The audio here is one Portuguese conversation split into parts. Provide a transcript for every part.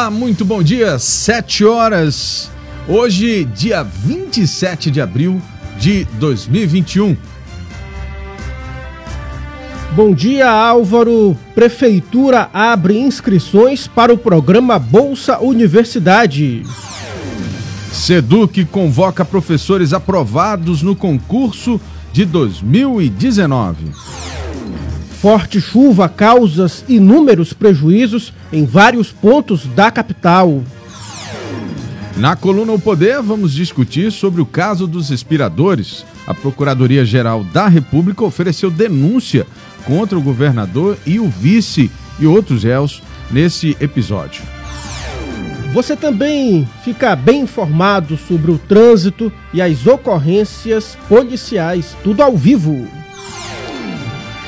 Olá, muito bom dia, 7 horas. Hoje, dia 27 de abril de 2021. Bom dia, Álvaro. Prefeitura abre inscrições para o programa Bolsa Universidade. Seduc convoca professores aprovados no concurso de 2019. Forte chuva causa inúmeros prejuízos em vários pontos da capital. Na coluna O Poder, vamos discutir sobre o caso dos respiradores. A Procuradoria-Geral da República ofereceu denúncia contra o governador e o vice e outros réus nesse episódio. Você também fica bem informado sobre o trânsito e as ocorrências policiais, tudo ao vivo.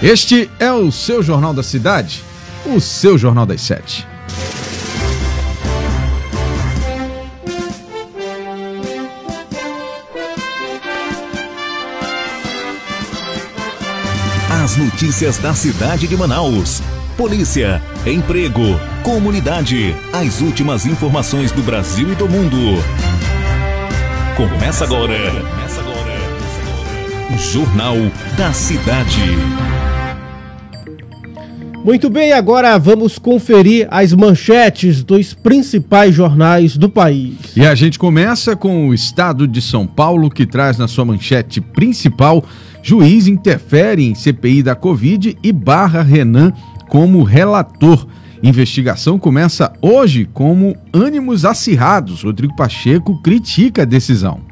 Este é o seu Jornal da Cidade, o seu Jornal das Sete. As notícias da cidade de Manaus. Polícia, emprego, comunidade. As últimas informações do Brasil e do mundo. Começa agora. Começa agora. Jornal da Cidade. Muito bem, agora vamos conferir as manchetes dos principais jornais do país. E a gente começa com o Estado de São Paulo, que traz na sua manchete principal: juiz interfere em CPI da Covid e barra Renan como relator. Investigação começa hoje como ânimos acirrados. Rodrigo Pacheco critica a decisão.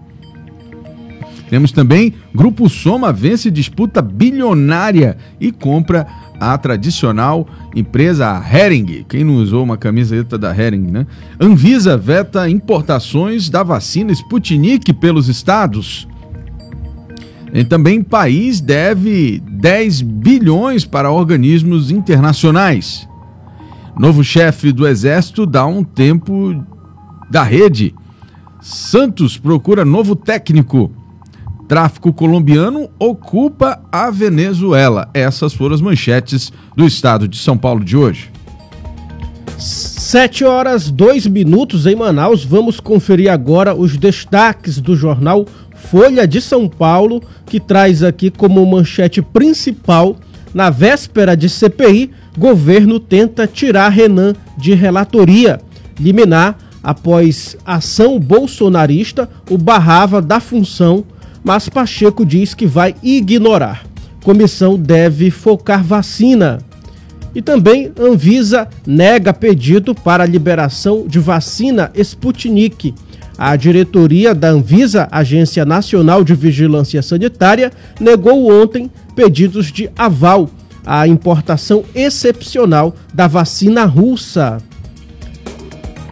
Temos também Grupo Soma vence disputa bilionária e compra a tradicional empresa Hering. Quem não usou uma camiseta da Hering, né? Anvisa veta importações da vacina Sputnik pelos estados. E também país deve 10 bilhões para organismos internacionais. Novo chefe do exército dá um tempo da rede. Santos procura novo técnico. Tráfico colombiano ocupa a Venezuela. Essas foram as manchetes do estado de São Paulo de hoje. Sete horas, dois minutos em Manaus. Vamos conferir agora os destaques do jornal Folha de São Paulo, que traz aqui como manchete principal, na véspera de CPI, governo tenta tirar Renan de relatoria. Liminar, após ação bolsonarista, o barrava da função mas Pacheco diz que vai ignorar. Comissão deve focar vacina. E também Anvisa nega pedido para liberação de vacina Sputnik. A diretoria da Anvisa, Agência Nacional de Vigilância Sanitária, negou ontem pedidos de aval à importação excepcional da vacina russa.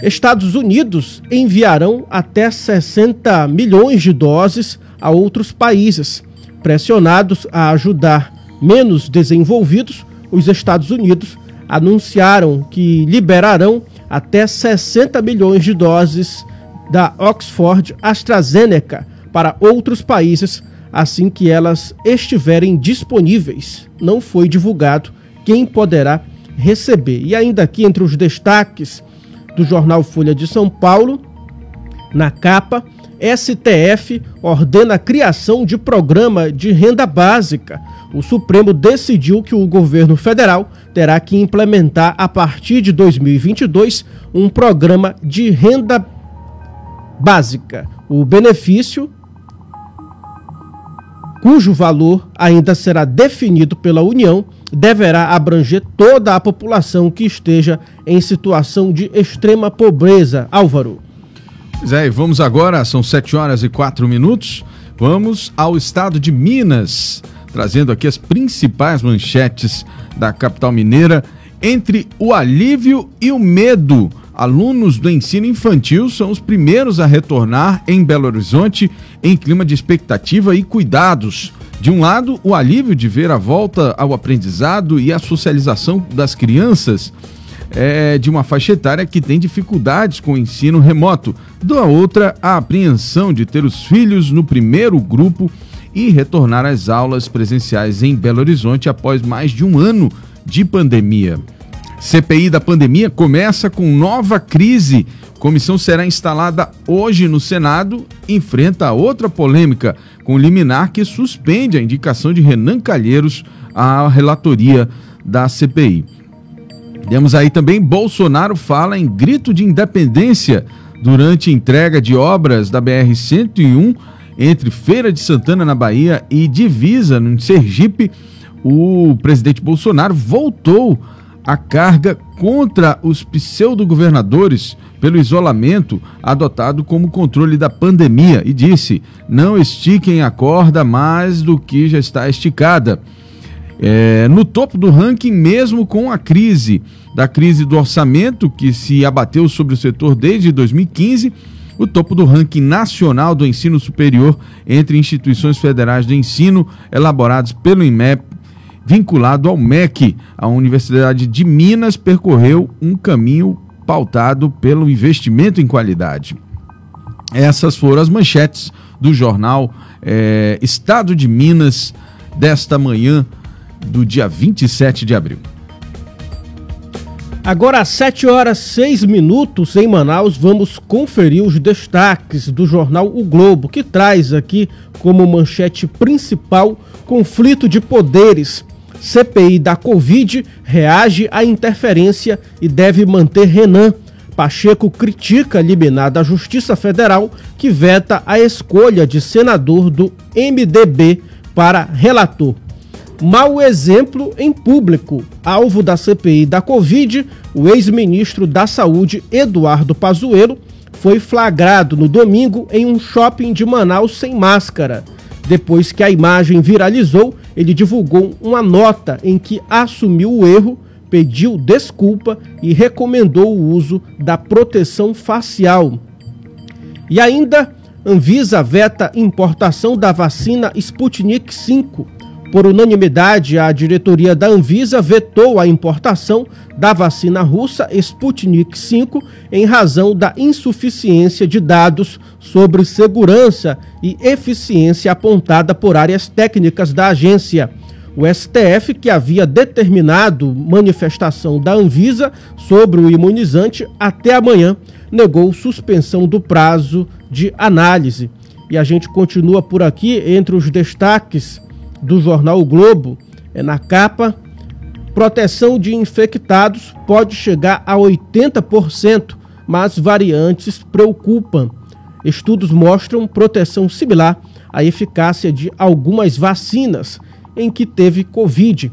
Estados Unidos enviarão até 60 milhões de doses a outros países. Pressionados a ajudar menos desenvolvidos, os Estados Unidos anunciaram que liberarão até 60 milhões de doses da Oxford AstraZeneca para outros países assim que elas estiverem disponíveis. Não foi divulgado quem poderá receber. E ainda aqui entre os destaques do jornal Folha de São Paulo, na capa, STF ordena a criação de programa de renda básica. O Supremo decidiu que o governo federal terá que implementar a partir de 2022 um programa de renda básica. O benefício, cujo valor ainda será definido pela União, deverá abranger toda a população que esteja em situação de extrema pobreza. Álvaro. Pois é, e vamos agora, são 7 horas e 4 minutos. Vamos ao estado de Minas, trazendo aqui as principais manchetes da capital mineira. Entre o alívio e o medo, alunos do ensino infantil são os primeiros a retornar em Belo Horizonte em clima de expectativa e cuidados. De um lado, o alívio de ver a volta ao aprendizado e a socialização das crianças é, de uma faixa etária que tem dificuldades com o ensino remoto. Da outra, a apreensão de ter os filhos no primeiro grupo e retornar às aulas presenciais em Belo Horizonte após mais de um ano de pandemia. CPI da pandemia começa com nova crise. Comissão será instalada hoje no Senado enfrenta outra polêmica com liminar que suspende a indicação de Renan Calheiros à relatoria da CPI. Temos aí também Bolsonaro fala em grito de independência durante entrega de obras da BR-101 entre Feira de Santana, na Bahia, e Divisa, no Sergipe. O presidente Bolsonaro voltou a carga contra os pseudo-governadores pelo isolamento adotado como controle da pandemia e disse: não estiquem a corda mais do que já está esticada. É, no topo do ranking, mesmo com a crise, da crise do orçamento que se abateu sobre o setor desde 2015, o topo do ranking nacional do ensino superior entre instituições federais de ensino elaborados pelo IMEP vinculado ao MEC. A Universidade de Minas percorreu um caminho pautado pelo investimento em qualidade. Essas foram as manchetes do jornal é, Estado de Minas desta manhã do dia 27 de abril. Agora às 7 horas 6 minutos em Manaus, vamos conferir os destaques do jornal O Globo, que traz aqui como manchete principal conflito de poderes CPI da Covid reage à interferência e deve manter Renan. Pacheco critica a liminar da Justiça Federal que veta a escolha de senador do MDB para relator. Mau exemplo em público. Alvo da CPI da Covid, o ex-ministro da Saúde, Eduardo Pazuello, foi flagrado no domingo em um shopping de Manaus sem máscara. Depois que a imagem viralizou, ele divulgou uma nota em que assumiu o erro, pediu desculpa e recomendou o uso da proteção facial. E ainda, Anvisa veta importação da vacina Sputnik V por unanimidade, a diretoria da Anvisa vetou a importação da vacina russa Sputnik V em razão da insuficiência de dados sobre segurança e eficiência apontada por áreas técnicas da agência. O STF, que havia determinado manifestação da Anvisa sobre o imunizante até amanhã, negou suspensão do prazo de análise. E a gente continua por aqui entre os destaques do jornal o Globo, é na capa, proteção de infectados pode chegar a 80%, mas variantes preocupam. Estudos mostram proteção similar à eficácia de algumas vacinas em que teve Covid,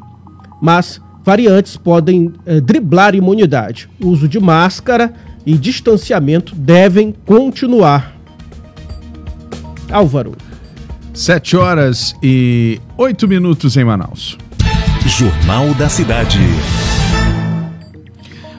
mas variantes podem eh, driblar imunidade. O uso de máscara e distanciamento devem continuar. Álvaro. Sete horas e oito minutos em Manaus. Jornal da Cidade.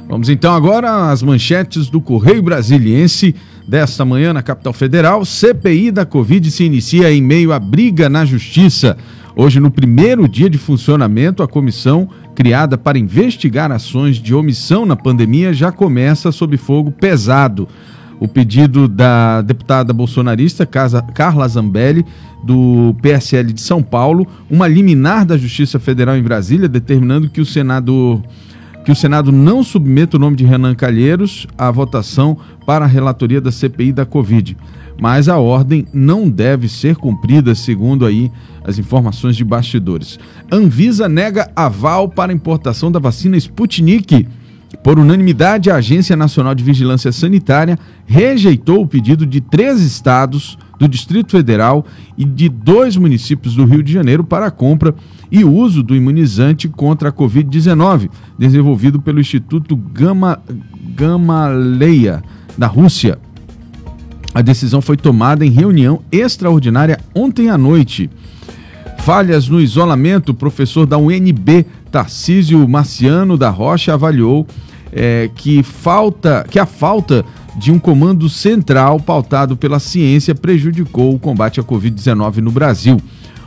Vamos então agora às manchetes do Correio Brasiliense desta manhã na capital federal. CPI da Covid se inicia em meio à briga na Justiça. Hoje, no primeiro dia de funcionamento, a comissão criada para investigar ações de omissão na pandemia já começa sob fogo pesado. O pedido da deputada bolsonarista Carla Zambelli do PSL de São Paulo, uma liminar da Justiça Federal em Brasília determinando que o Senado que o Senado não submeta o nome de Renan Calheiros à votação para a relatoria da CPI da Covid. Mas a ordem não deve ser cumprida, segundo aí as informações de bastidores. Anvisa nega aval para importação da vacina Sputnik. Por unanimidade, a Agência Nacional de Vigilância Sanitária rejeitou o pedido de três estados do Distrito Federal e de dois municípios do Rio de Janeiro para a compra e uso do imunizante contra a Covid-19, desenvolvido pelo Instituto Gama, Gamaleya, da Rússia. A decisão foi tomada em reunião extraordinária ontem à noite. Falhas no isolamento, professor da UNB, Tarcísio Marciano da Rocha, avaliou é, que, falta, que a falta de um comando central pautado pela ciência prejudicou o combate à Covid-19 no Brasil.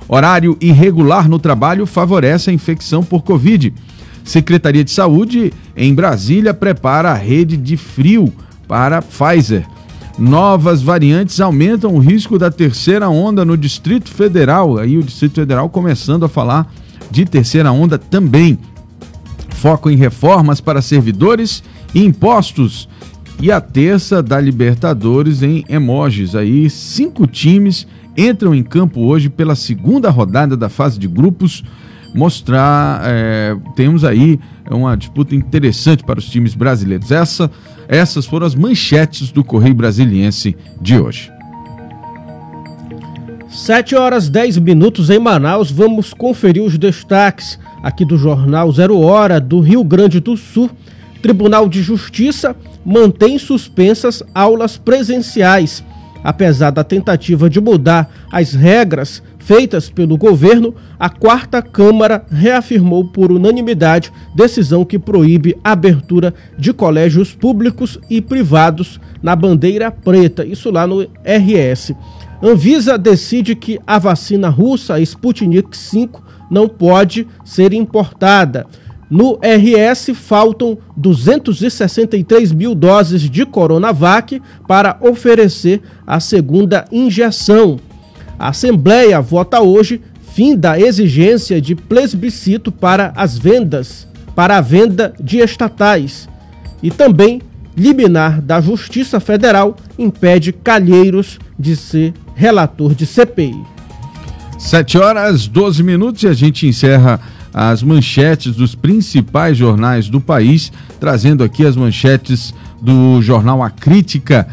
Horário irregular no trabalho favorece a infecção por Covid. Secretaria de Saúde em Brasília prepara a rede de frio para Pfizer. Novas variantes aumentam o risco da terceira onda no Distrito Federal. Aí o Distrito Federal começando a falar de terceira onda também. Foco em reformas para servidores e impostos. E a terça da Libertadores em emojis. Aí, cinco times entram em campo hoje pela segunda rodada da fase de grupos. Mostrar, é, temos aí uma disputa interessante para os times brasileiros. Essa, essas foram as manchetes do Correio Brasiliense de hoje. 7 horas 10 minutos em Manaus. Vamos conferir os destaques aqui do Jornal Zero Hora do Rio Grande do Sul. Tribunal de Justiça mantém suspensas aulas presenciais. Apesar da tentativa de mudar as regras feitas pelo governo, a quarta Câmara reafirmou por unanimidade decisão que proíbe a abertura de colégios públicos e privados na bandeira preta, isso lá no RS. Anvisa decide que a vacina russa Sputnik V não pode ser importada. No RS faltam 263 mil doses de Coronavac para oferecer a segunda injeção. A Assembleia vota hoje fim da exigência de plebiscito para as vendas, para a venda de estatais. E também liminar da Justiça Federal impede Calheiros de ser relator de CPI. 7 horas 12 minutos e a gente encerra as manchetes dos principais jornais do país, trazendo aqui as manchetes do jornal A Crítica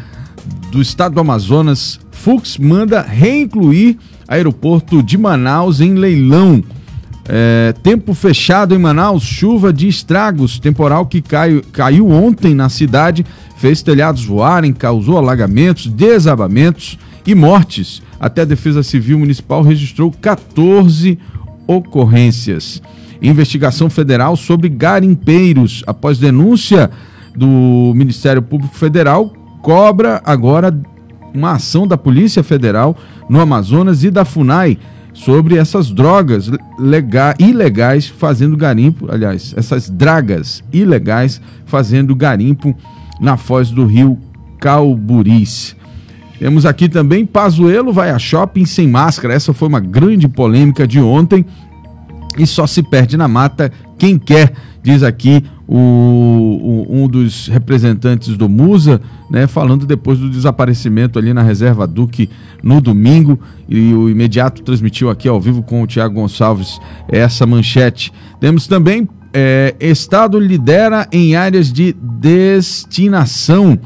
do Estado do Amazonas. Fux manda reincluir aeroporto de Manaus em leilão. É, tempo fechado em Manaus, chuva de estragos, temporal que caiu, caiu ontem na cidade, fez telhados voarem, causou alagamentos, desabamentos e mortes. Até a Defesa Civil Municipal registrou 14 ocorrências. Investigação federal sobre garimpeiros. Após denúncia do Ministério Público Federal, cobra agora uma ação da Polícia Federal no Amazonas e da FUNAI sobre essas drogas lega ilegais fazendo garimpo, aliás, essas dragas ilegais fazendo garimpo na foz do rio Calburis. Temos aqui também Pazuello vai a shopping sem máscara. Essa foi uma grande polêmica de ontem. E só se perde na mata quem quer, diz aqui o, o, um dos representantes do Musa, né, falando depois do desaparecimento ali na reserva Duque no domingo. E o imediato transmitiu aqui ao vivo com o Tiago Gonçalves essa manchete. Temos também é, Estado lidera em áreas de destinação.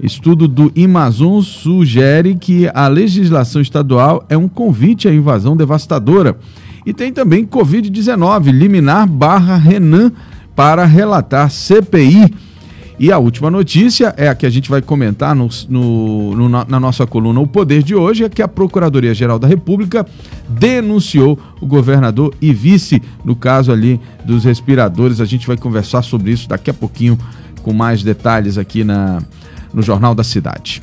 Estudo do Amazon sugere que a legislação estadual é um convite à invasão devastadora. E tem também Covid-19, liminar barra Renan para relatar CPI. E a última notícia é a que a gente vai comentar no, no, no, na nossa coluna O Poder de hoje, é que a Procuradoria-Geral da República denunciou o governador e vice no caso ali dos respiradores. A gente vai conversar sobre isso daqui a pouquinho com mais detalhes aqui na, no Jornal da Cidade.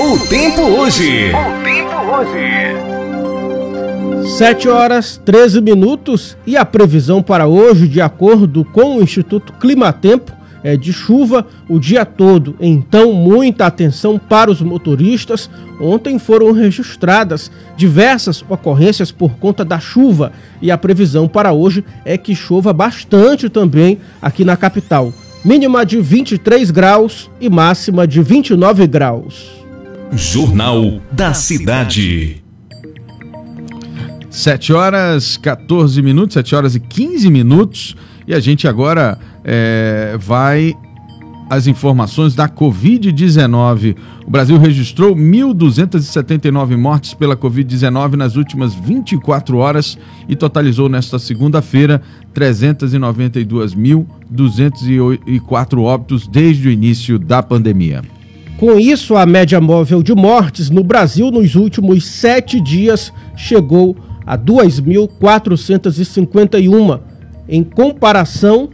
O tempo hoje. O tempo hoje. 7 horas 13 minutos e a previsão para hoje, de acordo com o Instituto Climatempo, é de chuva o dia todo. Então, muita atenção para os motoristas. Ontem foram registradas diversas ocorrências por conta da chuva e a previsão para hoje é que chova bastante também aqui na capital mínima de 23 graus e máxima de 29 graus. Jornal da Cidade. 7 horas 14 minutos, 7 horas e 15 minutos, e a gente agora é, vai as informações da Covid-19. O Brasil registrou 1.279 mortes pela Covid-19 nas últimas 24 horas e totalizou nesta segunda-feira 392.204 óbitos desde o início da pandemia. Com isso, a média móvel de mortes no Brasil nos últimos sete dias chegou a 2.451. Em comparação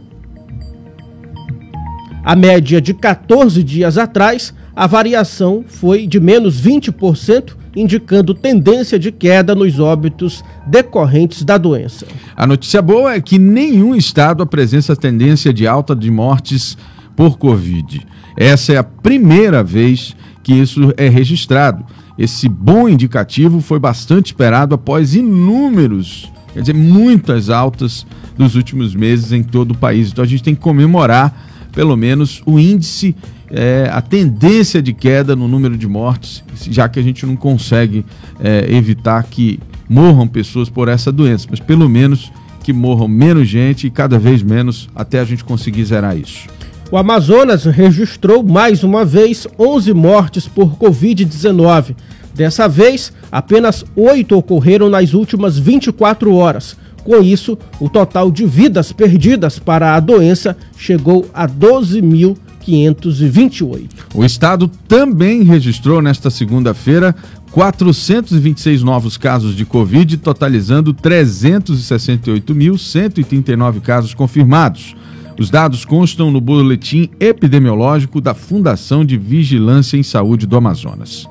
a média de 14 dias atrás, a variação foi de menos 20%, indicando tendência de queda nos óbitos decorrentes da doença. A notícia boa é que nenhum estado apresenta tendência de alta de mortes por Covid. Essa é a primeira vez que isso é registrado. Esse bom indicativo foi bastante esperado após inúmeros quer dizer, muitas altas dos últimos meses em todo o país. Então a gente tem que comemorar pelo menos o índice, é, a tendência de queda no número de mortes, já que a gente não consegue é, evitar que morram pessoas por essa doença, mas pelo menos que morram menos gente e cada vez menos até a gente conseguir zerar isso. O Amazonas registrou mais uma vez 11 mortes por Covid-19. Dessa vez, apenas oito ocorreram nas últimas 24 horas. Com isso, o total de vidas perdidas para a doença chegou a 12.528. O estado também registrou nesta segunda-feira 426 novos casos de Covid, totalizando 368.139 casos confirmados. Os dados constam no boletim epidemiológico da Fundação de Vigilância em Saúde do Amazonas.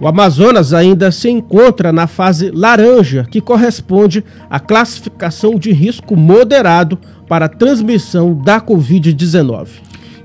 O Amazonas ainda se encontra na fase laranja, que corresponde à classificação de risco moderado para a transmissão da Covid-19.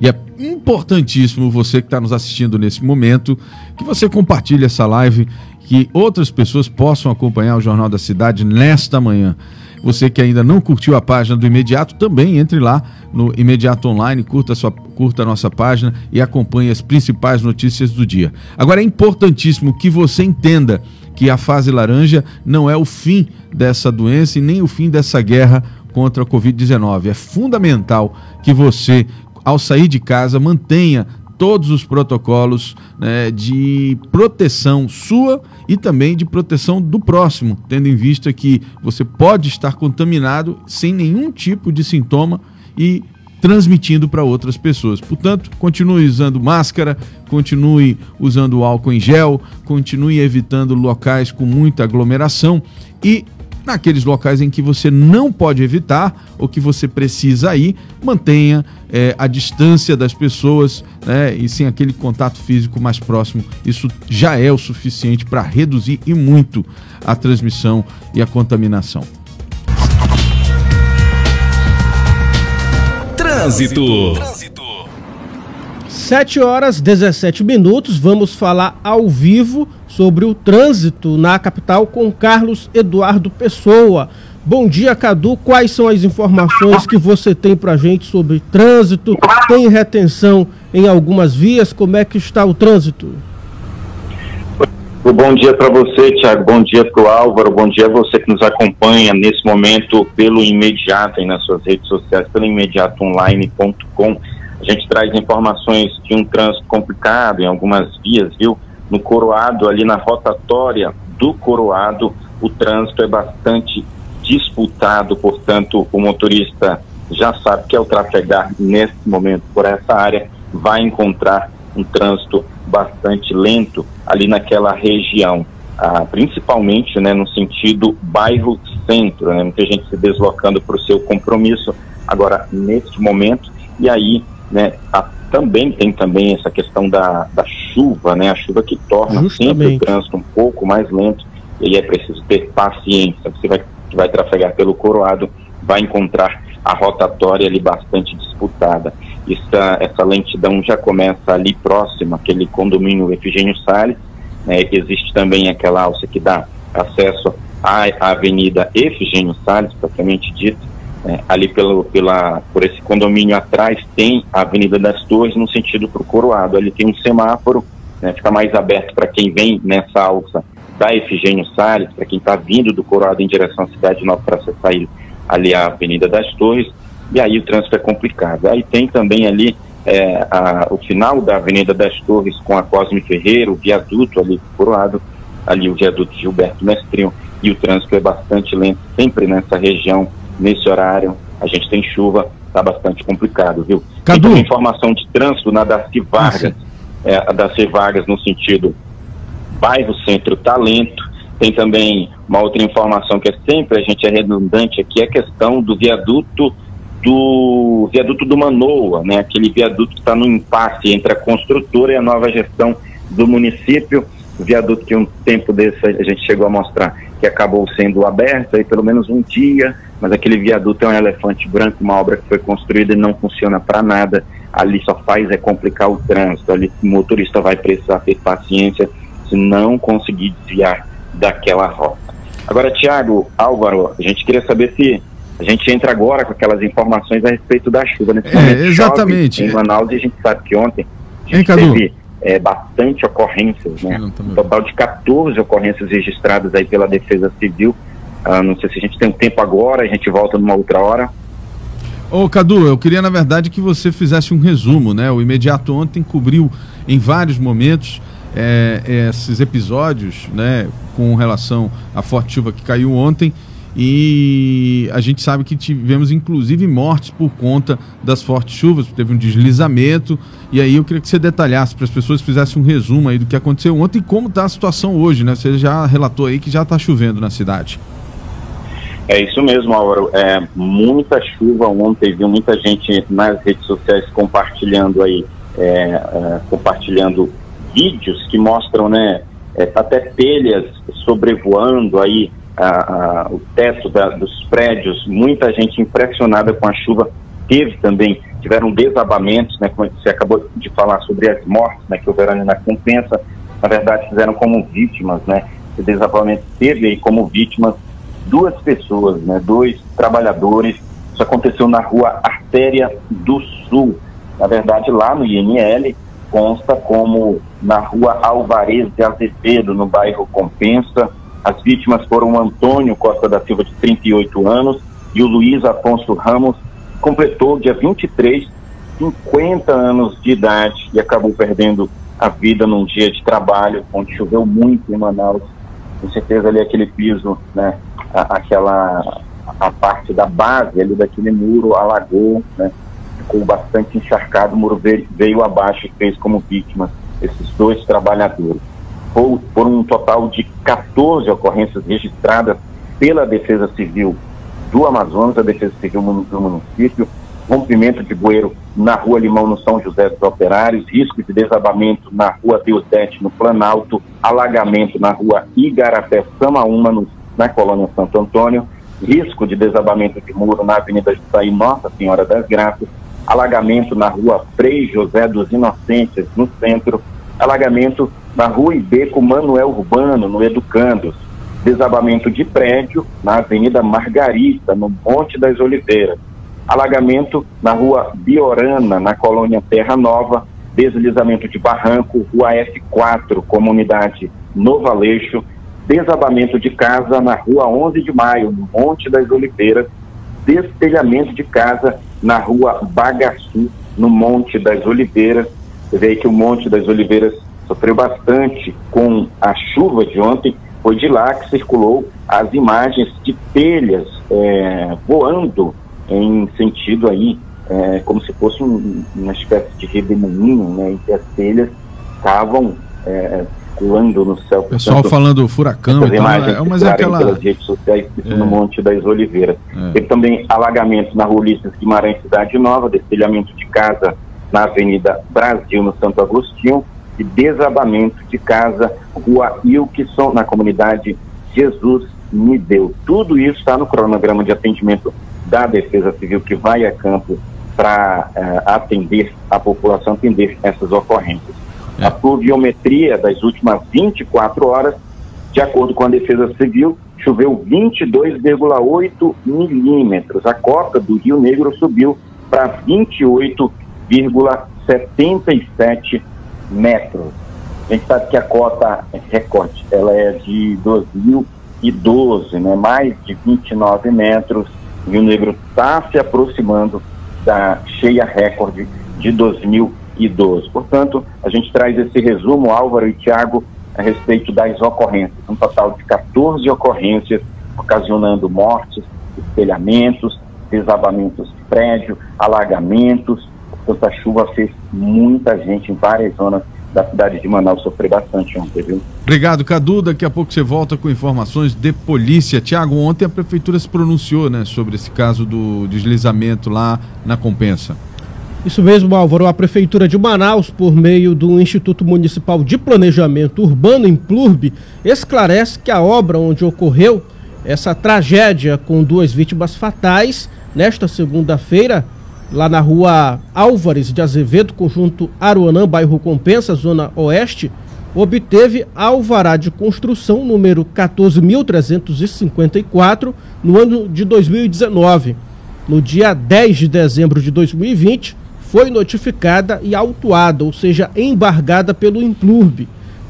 E é importantíssimo você que está nos assistindo nesse momento que você compartilhe essa live, que outras pessoas possam acompanhar o Jornal da Cidade nesta manhã. Você que ainda não curtiu a página do Imediato, também entre lá no Imediato Online, curta a, sua, curta a nossa página e acompanhe as principais notícias do dia. Agora é importantíssimo que você entenda que a fase laranja não é o fim dessa doença e nem o fim dessa guerra contra a Covid-19. É fundamental que você, ao sair de casa, mantenha todos os protocolos né, de proteção sua e também de proteção do próximo, tendo em vista que você pode estar contaminado sem nenhum tipo de sintoma e transmitindo para outras pessoas. Portanto, continue usando máscara, continue usando álcool em gel, continue evitando locais com muita aglomeração e naqueles locais em que você não pode evitar ou que você precisa ir, mantenha é, a distância das pessoas né, e sem aquele contato físico mais próximo. Isso já é o suficiente para reduzir e muito a transmissão e a contaminação. Trânsito. 7 horas 17 minutos, vamos falar ao vivo sobre o trânsito na capital com Carlos Eduardo Pessoa. Bom dia, Cadu. Quais são as informações que você tem para a gente sobre trânsito? Tem retenção em algumas vias? Como é que está o trânsito? Bom dia para você, Tiago. Bom dia para o Álvaro. Bom dia a você que nos acompanha nesse momento pelo imediato em nas suas redes sociais, pelo imediatoonline.com. A gente traz informações de um trânsito complicado em algumas vias, viu? No Coroado, ali na rotatória do Coroado, o trânsito é bastante disputado, portanto, o motorista já sabe que ao trafegar nesse momento por essa área, vai encontrar um trânsito bastante lento ali naquela região, ah, principalmente né, no sentido bairro centro, né, muita gente se deslocando para o seu compromisso agora neste momento, e aí né, a também tem também essa questão da, da chuva, né? A chuva que torna Justamente. sempre o trânsito um pouco mais lento e aí é preciso ter paciência. Você vai, que vai trafegar pelo Coroado, vai encontrar a rotatória ali bastante disputada. Essa, essa lentidão já começa ali próximo, aquele condomínio Efigênio Salles, né? Existe também aquela alça que dá acesso à, à Avenida Efigênio Salles, propriamente dita, é, ali pelo, pela, por esse condomínio atrás tem a Avenida das Torres no sentido para o Coroado. Ali tem um semáforo, né, fica mais aberto para quem vem nessa alça da Efigênio Salles, para quem está vindo do Coroado em direção à Cidade Nova para sair ali a Avenida das Torres, e aí o trânsito é complicado. Aí tem também ali é, a, o final da Avenida das Torres com a Cosme Ferreira, o viaduto ali do Coroado, ali o viaduto Gilberto Mestrinho, e o trânsito é bastante lento, sempre nessa região nesse horário. A gente tem chuva, está bastante complicado, viu? Cadu. Tem informação de trânsito na Darcy Vargas, ah, é, a Darcy Vargas no sentido bairro Centro Talento. Tem também uma outra informação que é sempre a gente é redundante aqui, é a questão do viaduto do viaduto do Manoa, né? Aquele viaduto que está no impasse entre a construtora e a nova gestão do município. O viaduto que um tempo desse a gente chegou a mostrar que acabou sendo aberto aí pelo menos um dia, mas aquele viaduto é um elefante branco, uma obra que foi construída e não funciona para nada. Ali só faz é complicar o trânsito. Ali o motorista vai precisar ter paciência se não conseguir desviar daquela rota. Agora, Tiago, Álvaro, a gente queria saber se a gente entra agora com aquelas informações a respeito da chuva. Nesse é, momento, exatamente. em Manaus, e a gente sabe que ontem a gente teve é, bastante ocorrências, né? Um total de 14 ocorrências registradas aí pela Defesa Civil. Ah, não sei se a gente tem um tempo agora, a gente volta numa outra hora. Ô Cadu, eu queria na verdade que você fizesse um resumo, né? O imediato ontem cobriu em vários momentos é, esses episódios, né? Com relação à forte chuva que caiu ontem e a gente sabe que tivemos inclusive mortes por conta das fortes chuvas, teve um deslizamento. E aí eu queria que você detalhasse para as pessoas fizessem um resumo aí do que aconteceu ontem e como está a situação hoje, né? Você já relatou aí que já está chovendo na cidade. É isso mesmo, Álvaro. É muita chuva ontem, viu muita gente nas redes sociais compartilhando aí, é, é, compartilhando vídeos que mostram, né, é, até telhas sobrevoando aí a, a, o teto da, dos prédios, muita gente impressionada com a chuva. Teve também, tiveram desabamentos, né, como você acabou de falar sobre as mortes, né, que houveram na compensa, na verdade fizeram como vítimas, né, esse desabamento teve aí como vítimas duas pessoas, né, dois trabalhadores, isso aconteceu na rua Artéria do Sul, na verdade lá no INL, consta como na rua Alvarez de Azevedo, no bairro Compensa, as vítimas foram o Antônio Costa da Silva, de 38 anos, e o Luiz Afonso Ramos, completou dia 23, 50 anos de idade e acabou perdendo a vida num dia de trabalho, onde choveu muito em Manaus. Com certeza ali aquele piso, né, aquela a parte da base ali daquele muro alagou, né, ficou bastante encharcado, o muro veio, veio abaixo e fez como vítimas esses dois trabalhadores por um total de 14 ocorrências registradas pela Defesa Civil do Amazonas, a Defesa Civil do município, rompimento de bueiro na Rua Limão, no São José dos Operários, risco de desabamento na Rua Deusete, no Planalto, alagamento na Rua Igarapé Samaúma, no, na Colônia Santo Antônio, risco de desabamento de muro na Avenida Jusaí Nossa Senhora das Graças, alagamento na Rua Frei José dos Inocentes, no centro, alagamento na rua Ibeco Manuel Urbano, no Educandos, desabamento de prédio na Avenida Margarita, no Monte das Oliveiras, alagamento na rua Biorana, na colônia Terra Nova, deslizamento de barranco, rua F4, comunidade Novo Aleixo, desabamento de casa na rua 11 de Maio, no Monte das Oliveiras, destelhamento de casa na rua Bagaçu, no Monte das Oliveiras, você vê que o Monte das Oliveiras sofreu bastante com a chuva de ontem. Foi de lá que circulou as imagens de telhas é, voando em sentido aí, é, como se fosse um, uma espécie de redemoinho, né, em que as telhas estavam é, circulando no céu. Pessoal Portanto, falando furacão e tal, é, mas é aquela... pelas redes sociais é. no Monte das Oliveiras. É. Teve também alagamento na Rua Ulisses Guimarães, Cidade Nova, destelhamento de casa na Avenida Brasil, no Santo Agostinho, e desabamento de casa, Rua Wilkson, na comunidade Jesus me deu. Tudo isso está no cronograma de atendimento da Defesa Civil, que vai a campo para uh, atender a população, atender essas ocorrências. É. A pluviometria das últimas 24 horas, de acordo com a Defesa Civil, choveu 22,8 milímetros. A cota do Rio Negro subiu para 28 1,77 metros. A gente sabe que a cota recorde ela é de 2012, né? mais de 29 metros, e o Negro está se aproximando da cheia recorde de 2012. Portanto, a gente traz esse resumo, Álvaro e Tiago, a respeito das ocorrências. Um total de 14 ocorrências, ocasionando mortes, espelhamentos, desabamentos de prédio, alagamentos, essa chuva fez muita gente em várias zonas da cidade de Manaus sofrer bastante ontem, viu? Obrigado, Cadu. Daqui a pouco você volta com informações de polícia. Tiago, ontem a prefeitura se pronunciou né, sobre esse caso do deslizamento lá na compensa. Isso mesmo, Álvaro. A Prefeitura de Manaus, por meio do Instituto Municipal de Planejamento Urbano, Implurb, esclarece que a obra onde ocorreu essa tragédia com duas vítimas fatais, nesta segunda-feira, lá na rua Álvares de Azevedo, conjunto Aruanã, bairro Compensa, zona oeste, obteve alvará de construção número 14.354 no ano de 2019. No dia 10 de dezembro de 2020, foi notificada e autuada, ou seja, embargada pelo Implurb,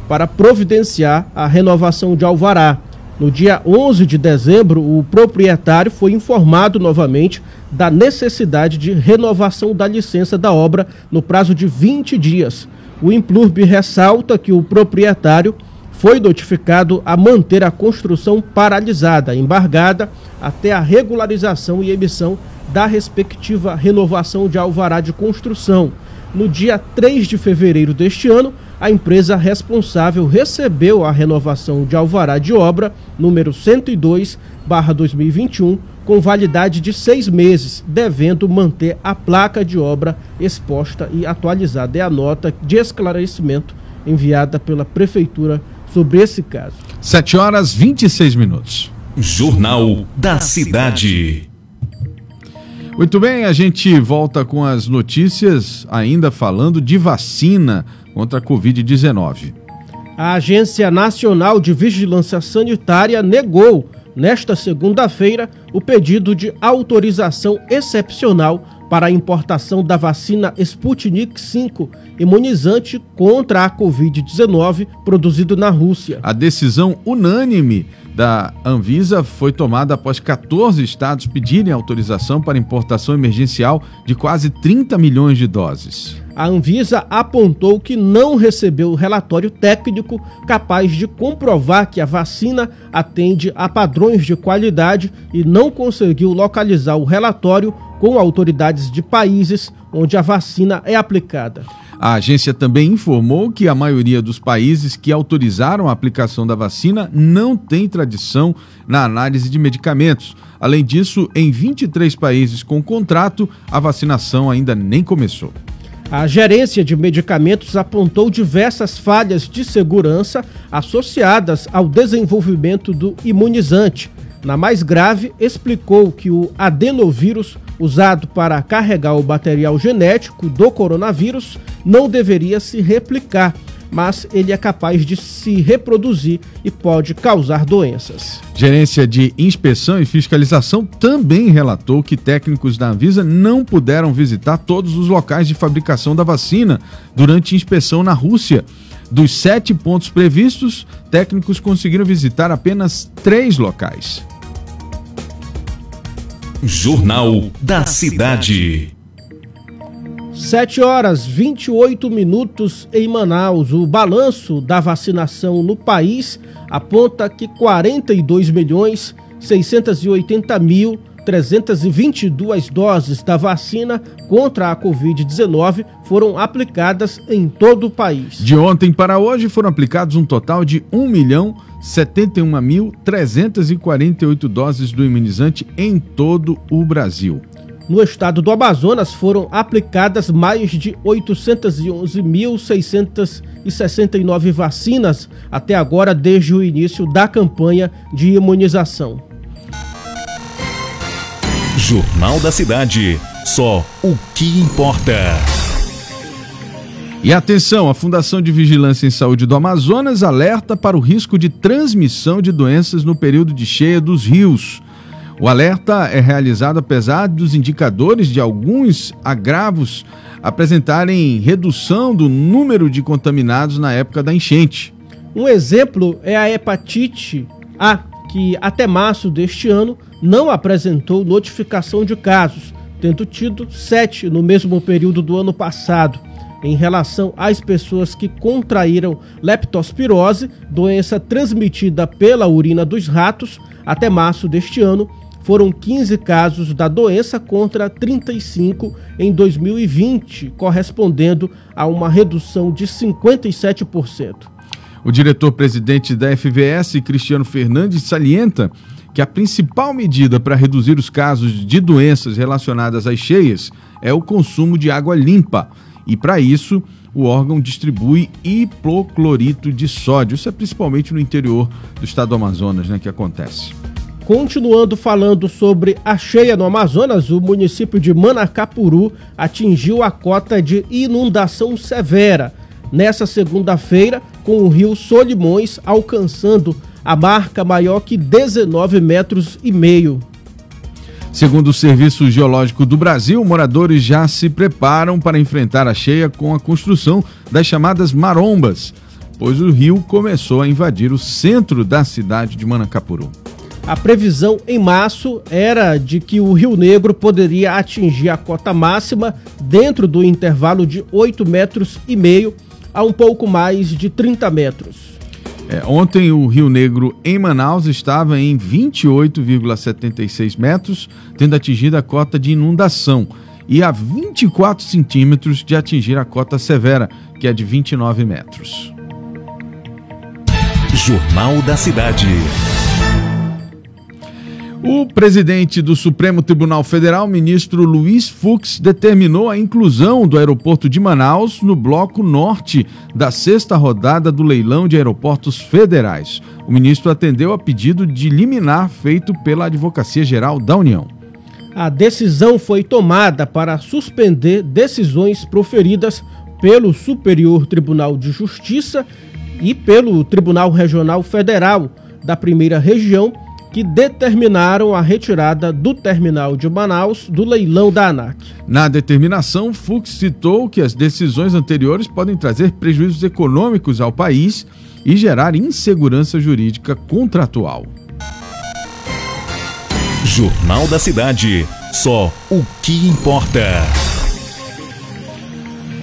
para providenciar a renovação de alvará. No dia 11 de dezembro, o proprietário foi informado novamente da necessidade de renovação da licença da obra no prazo de 20 dias. O Implurb ressalta que o proprietário foi notificado a manter a construção paralisada, embargada, até a regularização e emissão da respectiva renovação de alvará de construção. No dia 3 de fevereiro deste ano, a empresa responsável recebeu a renovação de alvará de obra número 102/2021 com validade de seis meses, devendo manter a placa de obra exposta e atualizada. É a nota de esclarecimento enviada pela prefeitura sobre esse caso. 7 horas 26 minutos. Jornal da Cidade. Muito bem, a gente volta com as notícias, ainda falando de vacina contra a Covid-19. A Agência Nacional de Vigilância Sanitária negou, nesta segunda-feira, o pedido de autorização excepcional para a importação da vacina Sputnik V, imunizante contra a Covid-19, produzido na Rússia. A decisão unânime da Anvisa foi tomada após 14 estados pedirem autorização para importação emergencial de quase 30 milhões de doses. A Anvisa apontou que não recebeu relatório técnico capaz de comprovar que a vacina atende a padrões de qualidade e não conseguiu localizar o relatório com autoridades de países onde a vacina é aplicada. A agência também informou que a maioria dos países que autorizaram a aplicação da vacina não tem tradição na análise de medicamentos. Além disso, em 23 países com contrato, a vacinação ainda nem começou. A gerência de medicamentos apontou diversas falhas de segurança associadas ao desenvolvimento do imunizante. Na mais grave, explicou que o adenovírus usado para carregar o material genético do coronavírus não deveria se replicar, mas ele é capaz de se reproduzir e pode causar doenças. Gerência de Inspeção e Fiscalização também relatou que técnicos da Anvisa não puderam visitar todos os locais de fabricação da vacina durante inspeção na Rússia. Dos sete pontos previstos, técnicos conseguiram visitar apenas três locais. Jornal da Cidade. 7 horas 28 minutos em Manaus. O balanço da vacinação no país aponta que 42 milhões 680 mil 322 doses da vacina contra a Covid-19 foram aplicadas em todo o país. De ontem para hoje foram aplicados um total de 1 milhão 71.348 doses do imunizante em todo o Brasil. No estado do Amazonas foram aplicadas mais de 811.669 vacinas até agora, desde o início da campanha de imunização. Jornal da Cidade. Só o que importa. E atenção, a Fundação de Vigilância em Saúde do Amazonas alerta para o risco de transmissão de doenças no período de cheia dos rios. O alerta é realizado apesar dos indicadores de alguns agravos apresentarem redução do número de contaminados na época da enchente. Um exemplo é a hepatite A, que até março deste ano não apresentou notificação de casos, tendo tido sete no mesmo período do ano passado em relação às pessoas que contraíram leptospirose, doença transmitida pela urina dos ratos, até março deste ano, foram 15 casos da doença contra 35 em 2020, correspondendo a uma redução de 57%. O diretor-presidente da FVS, Cristiano Fernandes, salienta que a principal medida para reduzir os casos de doenças relacionadas às cheias é o consumo de água limpa e para isso, o órgão distribui hipoclorito de sódio. Isso é principalmente no interior do estado do Amazonas, né, que acontece. Continuando falando sobre a cheia no Amazonas, o município de Manacapuru atingiu a cota de inundação severa. nessa segunda-feira, com o rio Solimões alcançando a marca maior que 19 metros e meio. Segundo o Serviço Geológico do Brasil, moradores já se preparam para enfrentar a cheia com a construção das chamadas marombas, pois o rio começou a invadir o centro da cidade de Manacapuru. A previsão em março era de que o Rio Negro poderia atingir a cota máxima dentro do intervalo de 8 metros e meio a um pouco mais de 30 metros. É, ontem o Rio Negro em Manaus estava em 28,76 metros, tendo atingido a cota de inundação e a 24 centímetros de atingir a cota severa, que é de 29 metros. Jornal da Cidade. O presidente do Supremo Tribunal Federal, ministro Luiz Fux, determinou a inclusão do aeroporto de Manaus no bloco norte da sexta rodada do leilão de aeroportos federais. O ministro atendeu a pedido de liminar feito pela Advocacia Geral da União. A decisão foi tomada para suspender decisões proferidas pelo Superior Tribunal de Justiça e pelo Tribunal Regional Federal da Primeira Região que determinaram a retirada do terminal de Manaus do leilão da ANAC. Na determinação, Fux citou que as decisões anteriores podem trazer prejuízos econômicos ao país e gerar insegurança jurídica contratual. Jornal da Cidade. Só o que importa.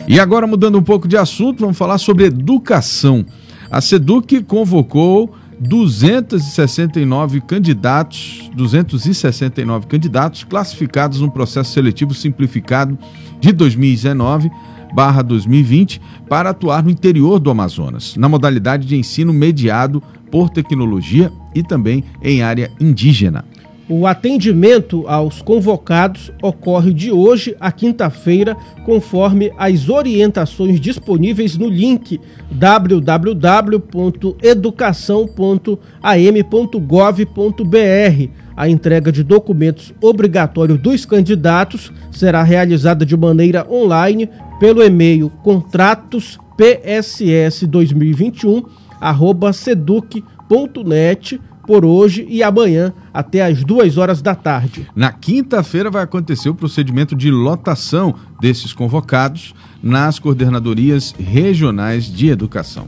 E agora, mudando um pouco de assunto, vamos falar sobre educação. A SEDUC convocou 269 candidatos, 269 candidatos classificados no processo seletivo simplificado de 2019 barra 2020 para atuar no interior do Amazonas, na modalidade de ensino mediado por tecnologia e também em área indígena. O atendimento aos convocados ocorre de hoje à quinta-feira, conforme as orientações disponíveis no link www.educação.am.gov.br. A entrega de documentos obrigatórios dos candidatos será realizada de maneira online pelo e-mail contratospss2021@seduc.net por hoje e amanhã até as duas horas da tarde. Na quinta-feira vai acontecer o procedimento de lotação desses convocados nas coordenadorias regionais de educação.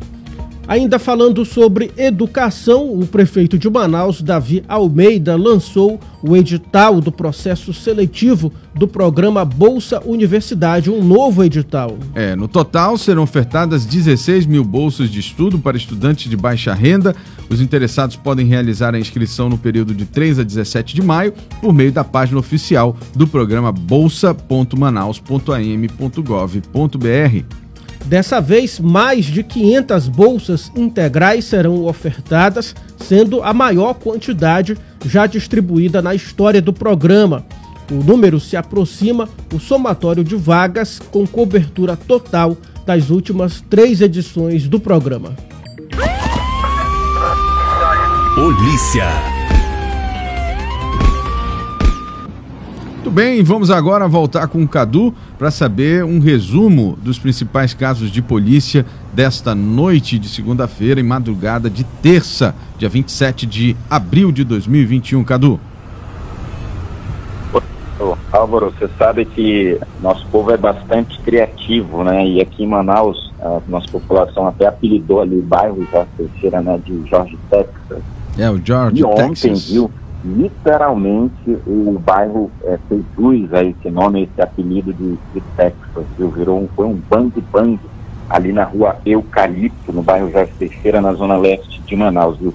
Ainda falando sobre educação, o prefeito de Manaus, Davi Almeida, lançou o edital do processo seletivo do programa Bolsa Universidade, um novo edital. É, no total serão ofertadas 16 mil bolsas de estudo para estudantes de baixa renda. Os interessados podem realizar a inscrição no período de 3 a 17 de maio por meio da página oficial do programa bolsa.manaus.am.gov.br. Dessa vez, mais de 500 bolsas integrais serão ofertadas, sendo a maior quantidade já distribuída na história do programa. O número se aproxima o somatório de vagas com cobertura total das últimas três edições do programa. Polícia. Muito bem, vamos agora voltar com o Cadu para saber um resumo dos principais casos de polícia desta noite de segunda-feira e madrugada de terça, dia 27 de abril de 2021. Cadu. Álvaro, você sabe que nosso povo é bastante criativo, né? E aqui em Manaus, a nossa população até apelidou ali o bairro Jorge Teixeira, né? De Jorge Texas. É, o George e ontem, Texas. viu? literalmente o bairro é, fez jus a esse nome, esse apelido de, de Texas, viu? Virou um, foi um bang bang ali na rua Eucalipto, no bairro Jorge Teixeira, na zona leste de Manaus, viu?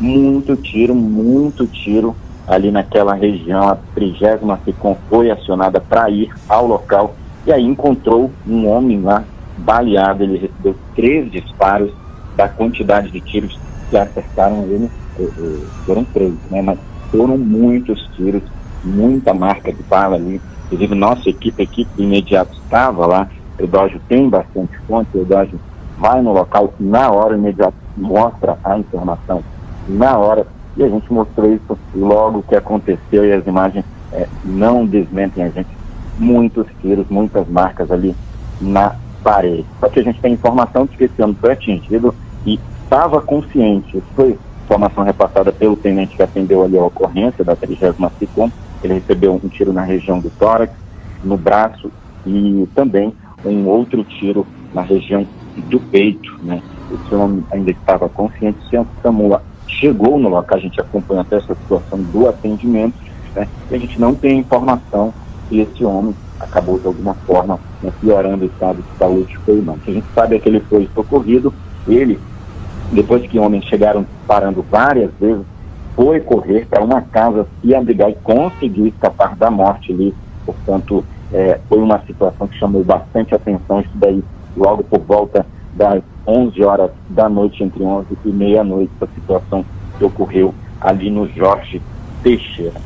Muito tiro, muito tiro ali naquela região. A trigésima SECOM foi acionada para ir ao local e aí encontrou um homem lá baleado. Ele recebeu três disparos da quantidade de tiros que acertaram ele. Foram três, né? Mas foram muitos tiros, muita marca de bala ali. Inclusive, nossa equipe, a equipe de imediato estava lá. O Eudógio tem bastante fonte, o Eudógio vai no local na hora, imediato mostra a informação na hora. E a gente mostrou isso logo que aconteceu e as imagens é, não desmentem a gente. Muitos tiros, muitas marcas ali na parede. Só que a gente tem informação de que esse homem foi atingido e estava consciente. Isso foi informação repassada pelo tenente que atendeu ali a ocorrência da 30 SICOM. Ele recebeu um tiro na região do tórax, no braço e também um outro tiro na região do peito. Né? Esse homem ainda estava consciente. Se a SAMUA chegou no local, a gente acompanha até essa situação do atendimento, né? e a gente não tem informação se esse homem acabou de alguma forma né, piorando o estado de saúde ou não. O que a gente sabe é que ele foi socorrido, ele, depois que homens chegaram parando várias vezes, foi correr para uma casa se abrigar e conseguiu escapar da morte ali. Portanto, é, foi uma situação que chamou bastante atenção. Isso daí, logo por volta das 11 horas da noite, entre 11 e meia-noite, a situação que ocorreu ali no Jorge Teixeira.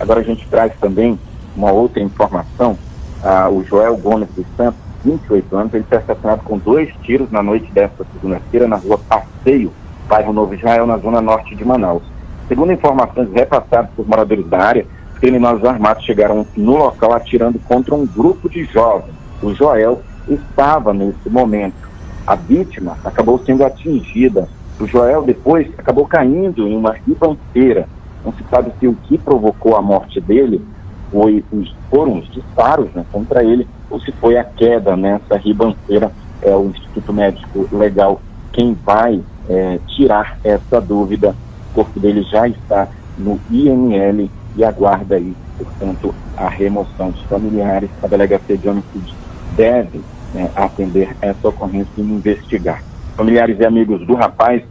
Agora a gente traz também uma outra informação. Ah, o Joel Gomes dos Santos, 28 anos, ele foi assassinado com dois tiros na noite desta segunda-feira na rua Passeio, bairro Novo Israel, na zona norte de Manaus. Segundo informações repassadas por moradores da área, os criminosos armados chegaram no local atirando contra um grupo de jovens. O Joel estava nesse momento. A vítima acabou sendo atingida. O Joel depois acabou caindo em uma ribanceira. Não se sabe se o que provocou a morte dele foi foram os disparos né, contra ele ou se foi a queda nessa ribanceira. É o Instituto Médico Legal quem vai é, tirar essa dúvida. O corpo dele já está no IML e aguarda aí, portanto, a remoção dos familiares. A delegacia de homicídio deve né, atender essa ocorrência e investigar. Familiares e amigos do rapaz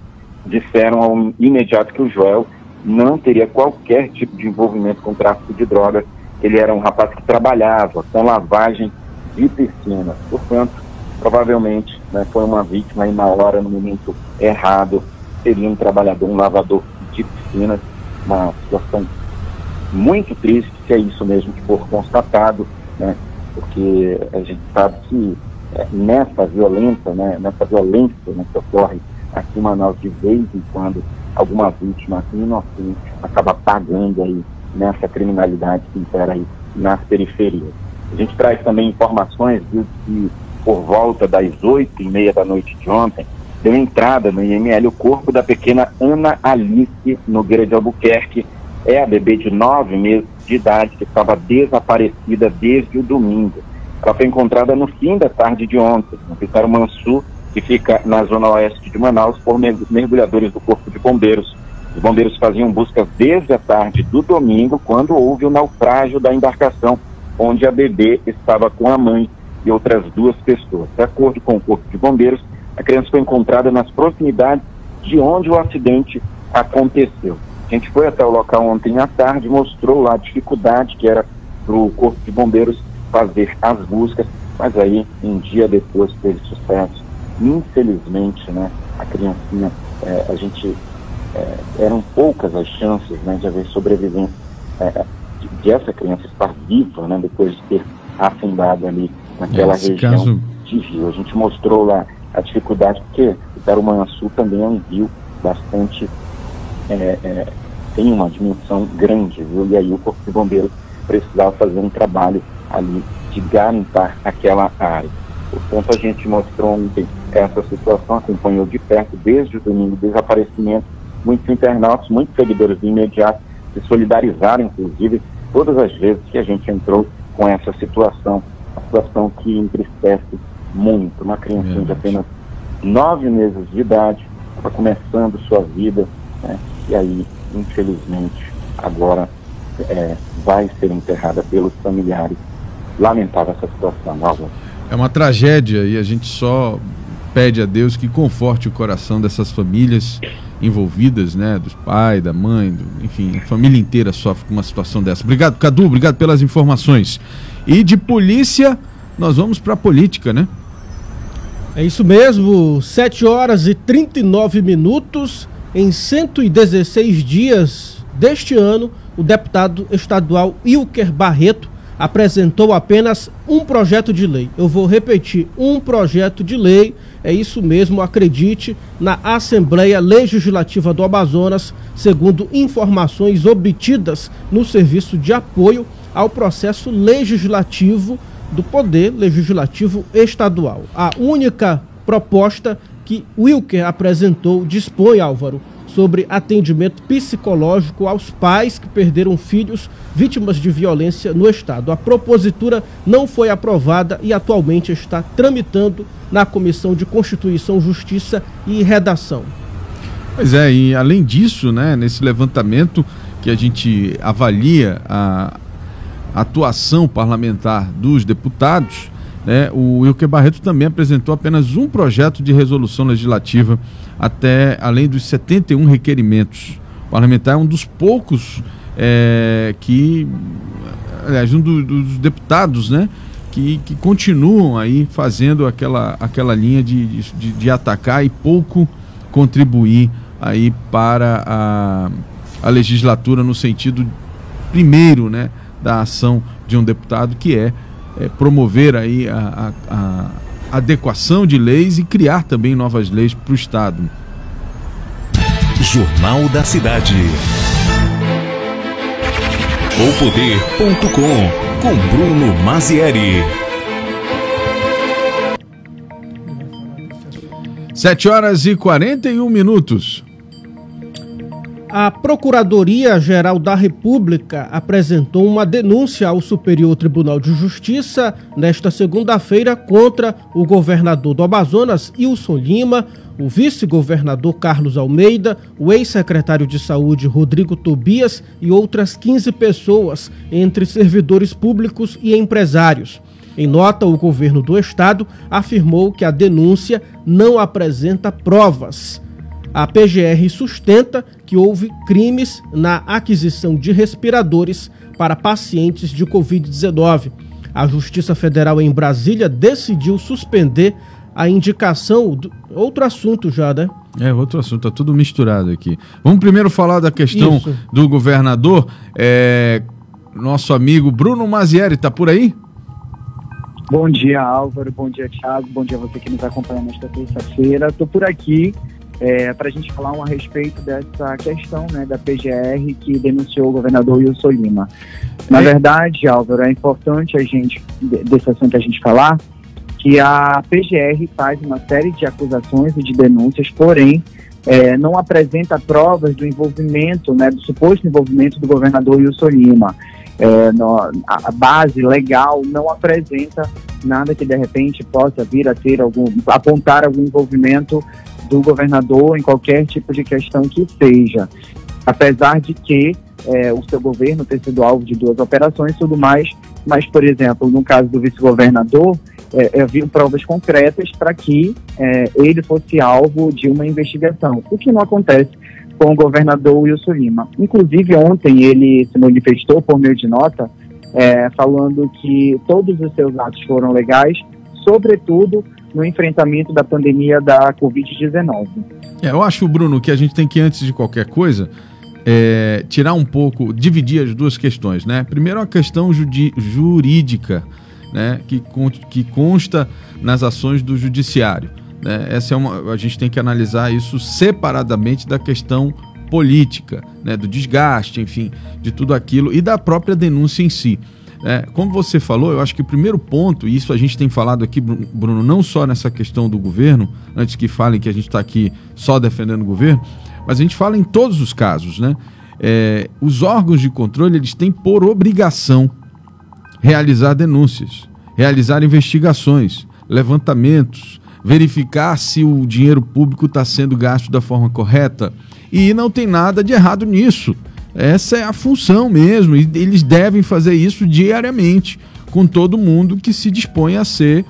disseram ao imediato que o Joel não teria qualquer tipo de envolvimento com tráfico de drogas. Ele era um rapaz que trabalhava com lavagem de piscinas. Portanto, provavelmente né, foi uma vítima aí na hora, no momento errado. Seria um trabalhador, um lavador de piscinas. Uma situação muito triste se é isso mesmo que for constatado, né? Porque a gente sabe que é, nessa violência, né, nessa violência né, que ocorre aqui em Manaus de vez em quando, alguma vítima inocente acaba pagando aí nessa criminalidade que impera aí nas periferias. A gente traz também informações de que por volta das oito e meia da noite de ontem, deu entrada no IML o corpo da pequena Ana Alice Nogueira de Albuquerque, é a bebê de nove meses de idade que estava desaparecida desde o domingo. Ela foi encontrada no fim da tarde de ontem, no Vitário Mansu, que fica na zona oeste de Manaus, por mergulhadores do Corpo de Bombeiros. Os bombeiros faziam buscas desde a tarde do domingo, quando houve o naufrágio da embarcação, onde a bebê estava com a mãe e outras duas pessoas. De acordo com o Corpo de Bombeiros, a criança foi encontrada nas proximidades de onde o acidente aconteceu. A gente foi até o local ontem à tarde, mostrou lá a dificuldade que era para o Corpo de Bombeiros fazer as buscas, mas aí um dia depois teve sucesso. Infelizmente, né, a criancinha, é, a gente, é, eram poucas as chances né, de haver sobrevivência, é, de, de, essa criança estar viva, né, depois de ter afundado ali naquela Esse região caso... de rio. A gente mostrou lá a dificuldade, porque o Tarumanhaçu também é um rio bastante é, é, tem uma dimensão grande, viu? E aí o Corpo de Bombeiros precisava fazer um trabalho ali de garimpar aquela área. Portanto, a gente mostrou ontem essa situação, acompanhou de perto desde o domingo do desaparecimento. Muitos internautas, muitos seguidores do imediato se solidarizaram, inclusive, todas as vezes que a gente entrou com essa situação, uma situação que entristece muito. Uma criança de apenas nove meses de idade, estava começando sua vida, né? e aí infelizmente, agora é, vai ser enterrada pelos familiares. Lamentável essa situação, Álvaro. É uma tragédia e a gente só pede a Deus que conforte o coração dessas famílias envolvidas, né, dos pais, da mãe, do, enfim, a família inteira sofre com uma situação dessa. Obrigado, Cadu, obrigado pelas informações. E de polícia, nós vamos para política, né? É isso mesmo, 7 horas e 39 minutos. Em 116 dias deste ano, o deputado estadual Wilker Barreto apresentou apenas um projeto de lei. Eu vou repetir: um projeto de lei. É isso mesmo, acredite, na Assembleia Legislativa do Amazonas, segundo informações obtidas no Serviço de Apoio ao Processo Legislativo do Poder Legislativo Estadual. A única proposta que Wilker apresentou dispõe, Álvaro, sobre atendimento psicológico aos pais que perderam filhos vítimas de violência no Estado. A propositura não foi aprovada e atualmente está tramitando na Comissão de Constituição, Justiça e Redação. Pois é, e além disso, né, nesse levantamento que a gente avalia a atuação parlamentar dos deputados, né, o Wilker Barreto também apresentou apenas um projeto de resolução legislativa até além dos 71 requerimentos. O parlamentar é um dos poucos é, que, aliás, um do, dos deputados, né, que, que continuam aí fazendo aquela, aquela linha de, de, de atacar e pouco contribuir aí para a, a legislatura no sentido primeiro, né, da ação de um deputado que é, é promover aí a, a, a adequação de leis e criar também novas leis para o Estado. Jornal da Cidade. O Poder.com com Bruno Mazieri. Sete horas e quarenta e um minutos. A Procuradoria-Geral da República apresentou uma denúncia ao Superior Tribunal de Justiça nesta segunda-feira contra o governador do Amazonas, Wilson Lima, o vice-governador Carlos Almeida, o ex-secretário de Saúde Rodrigo Tobias e outras 15 pessoas, entre servidores públicos e empresários. Em nota, o governo do estado afirmou que a denúncia não apresenta provas. A PGR sustenta que houve crimes na aquisição de respiradores para pacientes de Covid-19. A Justiça Federal em Brasília decidiu suspender a indicação. Do... Outro assunto já, né? É, outro assunto, tá tudo misturado aqui. Vamos primeiro falar da questão Isso. do governador. É... Nosso amigo Bruno Mazieri, tá por aí? Bom dia, Álvaro. Bom dia, Thiago. Bom dia a você que nos acompanha nesta terça-feira. Estou por aqui é, para a gente falar um a respeito dessa questão né, da PGR que denunciou o governador Wilson Lima. Na é. verdade, Álvaro, é importante a gente, desse assunto a gente falar, que a PGR faz uma série de acusações e de denúncias, porém, é, não apresenta provas do envolvimento, né, do suposto envolvimento do governador Wilson Lima. É, no, a base legal não apresenta nada que de repente possa vir a ter algum, apontar algum envolvimento do governador em qualquer tipo de questão que seja. Apesar de que é, o seu governo ter sido alvo de duas operações e tudo mais, mas, por exemplo, no caso do vice-governador, é, havia provas concretas para que é, ele fosse alvo de uma investigação, o que não acontece com o governador Wilson Lima. Inclusive, ontem ele se manifestou por meio de nota, é, falando que todos os seus atos foram legais, sobretudo no enfrentamento da pandemia da Covid-19. É, eu acho, Bruno, que a gente tem que, antes de qualquer coisa, é, tirar um pouco, dividir as duas questões, né? Primeiro a questão jurídica, né? Que, que consta nas ações do judiciário. Né? Essa é uma, a gente tem que analisar isso separadamente da questão política, né? Do desgaste, enfim, de tudo aquilo e da própria denúncia em si. É, como você falou, eu acho que o primeiro ponto, e isso a gente tem falado aqui, Bruno, não só nessa questão do governo, antes que falem que a gente está aqui só defendendo o governo, mas a gente fala em todos os casos, né? É, os órgãos de controle eles têm por obrigação realizar denúncias, realizar investigações, levantamentos, verificar se o dinheiro público está sendo gasto da forma correta. E não tem nada de errado nisso. Essa é a função mesmo, e eles devem fazer isso diariamente com todo mundo que se dispõe a ser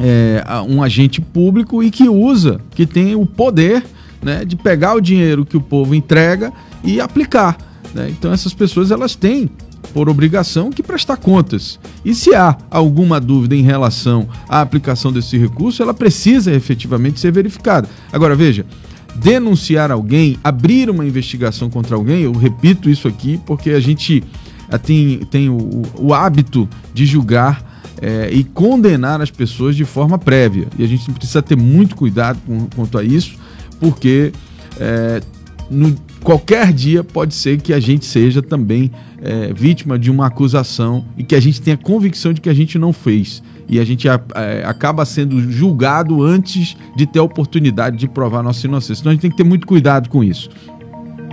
é, um agente público e que usa, que tem o poder né, de pegar o dinheiro que o povo entrega e aplicar. Né? Então essas pessoas elas têm por obrigação que prestar contas. E se há alguma dúvida em relação à aplicação desse recurso, ela precisa efetivamente ser verificada. Agora veja, denunciar alguém, abrir uma investigação contra alguém, eu repito isso aqui porque a gente eh, tem, tem o, o hábito de julgar é, e condenar as pessoas de forma prévia. E a gente precisa ter muito cuidado com, quanto a isso, porque é, no, qualquer dia pode ser que a gente seja também é, vítima de uma acusação e que a gente tenha convicção de que a gente não fez. E a gente é, acaba sendo julgado antes de ter a oportunidade de provar nossa inocência. Então a gente tem que ter muito cuidado com isso.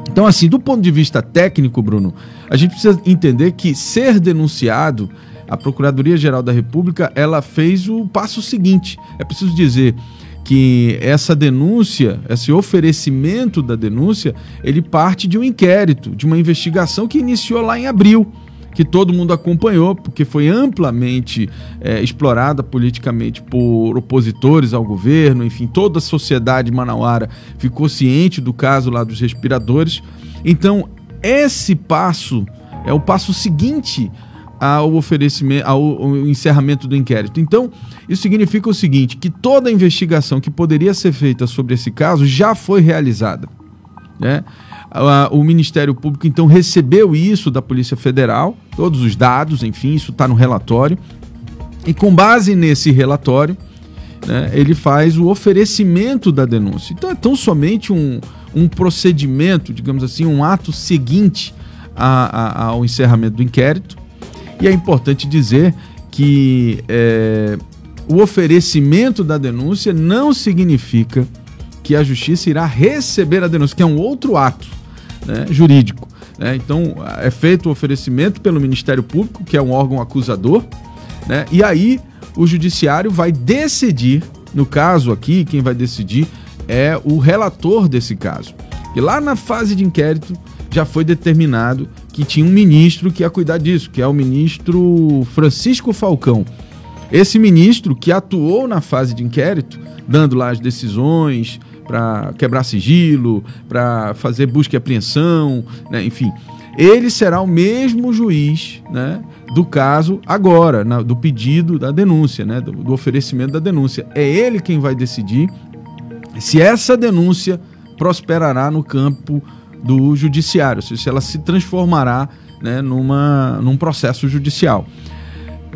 Então, assim, do ponto de vista técnico, Bruno, a gente precisa entender que ser denunciado, a Procuradoria-Geral da República, ela fez o passo seguinte. É preciso dizer que essa denúncia, esse oferecimento da denúncia, ele parte de um inquérito, de uma investigação que iniciou lá em abril, que todo mundo acompanhou, porque foi amplamente é, explorada politicamente por opositores ao governo, enfim, toda a sociedade manauara ficou ciente do caso lá dos respiradores. Então, esse passo é o passo seguinte ao oferecimento, ao, ao, encerramento do inquérito. Então, isso significa o seguinte: que toda a investigação que poderia ser feita sobre esse caso já foi realizada. Né? O Ministério Público então recebeu isso da Polícia Federal, todos os dados, enfim, isso está no relatório. E com base nesse relatório, né, ele faz o oferecimento da denúncia. Então é tão somente um, um procedimento, digamos assim, um ato seguinte a, a, ao encerramento do inquérito e é importante dizer que é, o oferecimento da denúncia não significa que a justiça irá receber a denúncia, que é um outro ato né, jurídico. Né? Então, é feito o oferecimento pelo Ministério Público, que é um órgão acusador, né? e aí o judiciário vai decidir, no caso aqui, quem vai decidir é o relator desse caso. E lá na fase de inquérito já foi determinado que tinha um ministro que ia cuidar disso, que é o ministro Francisco Falcão. Esse ministro que atuou na fase de inquérito, dando lá as decisões para quebrar sigilo, para fazer busca e apreensão, né? enfim, ele será o mesmo juiz né, do caso agora, na, do pedido da denúncia, né, do, do oferecimento da denúncia. É ele quem vai decidir se essa denúncia prosperará no campo do judiciário, se ela se transformará né, numa, num processo judicial.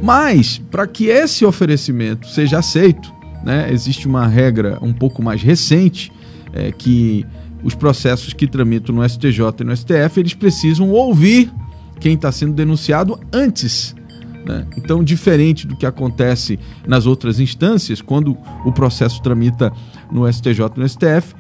Mas, para que esse oferecimento seja aceito, né, existe uma regra um pouco mais recente, é, que os processos que tramitam no STJ e no STF, eles precisam ouvir quem está sendo denunciado antes. Né? Então, diferente do que acontece nas outras instâncias, quando o processo tramita no STJ e no STF,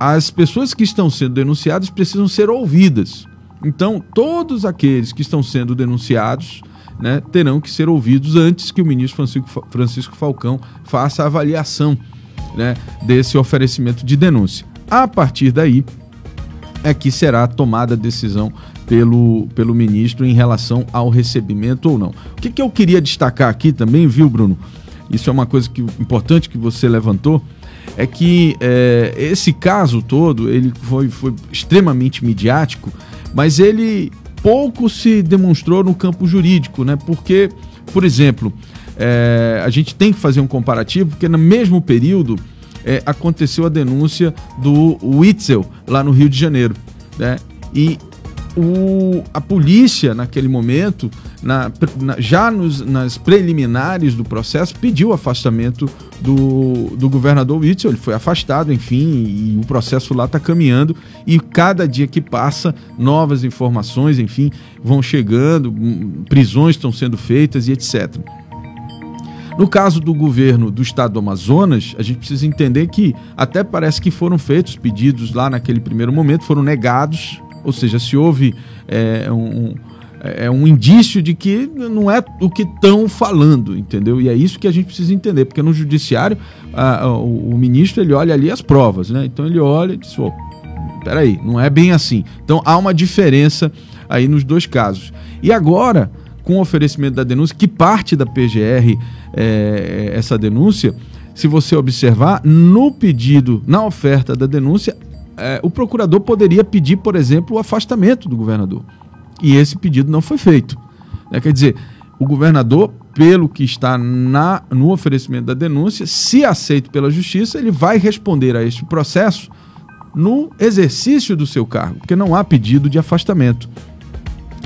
as pessoas que estão sendo denunciadas precisam ser ouvidas. Então, todos aqueles que estão sendo denunciados né, terão que ser ouvidos antes que o ministro Francisco, Falcão faça a avaliação né, desse oferecimento de denúncia. A partir daí é que será tomada a decisão pelo, pelo ministro em relação ao recebimento ou não. O que, que eu queria destacar aqui também, viu, Bruno? Isso é uma coisa que, importante que você levantou é que é, esse caso todo ele foi, foi extremamente midiático, mas ele pouco se demonstrou no campo jurídico, né? Porque, por exemplo, é, a gente tem que fazer um comparativo, porque no mesmo período é, aconteceu a denúncia do Witzel lá no Rio de Janeiro, né? E o, a polícia, naquele momento, na, na, já nos, nas preliminares do processo, pediu afastamento do, do governador Witzel. Ele foi afastado, enfim, e o processo lá está caminhando. E cada dia que passa, novas informações, enfim, vão chegando, prisões estão sendo feitas e etc. No caso do governo do estado do Amazonas, a gente precisa entender que até parece que foram feitos pedidos lá naquele primeiro momento, foram negados ou seja, se houve é, um, é um indício de que não é o que estão falando, entendeu? E é isso que a gente precisa entender, porque no judiciário a, a, o, ministro ele olha ali as provas, né? Então ele olha e diz, oh, peraí, não é bem assim. Então há uma diferença aí nos dois casos. E agora, com o oferecimento da denúncia, que parte da PGR é, essa denúncia, se você observar, no pedido, na oferta da denúncia, é, o procurador poderia pedir, por exemplo, o afastamento do governador. E esse pedido não foi feito. É, quer dizer, o governador, pelo que está na, no oferecimento da denúncia, se aceito pela justiça, ele vai responder a este processo no exercício do seu cargo, porque não há pedido de afastamento.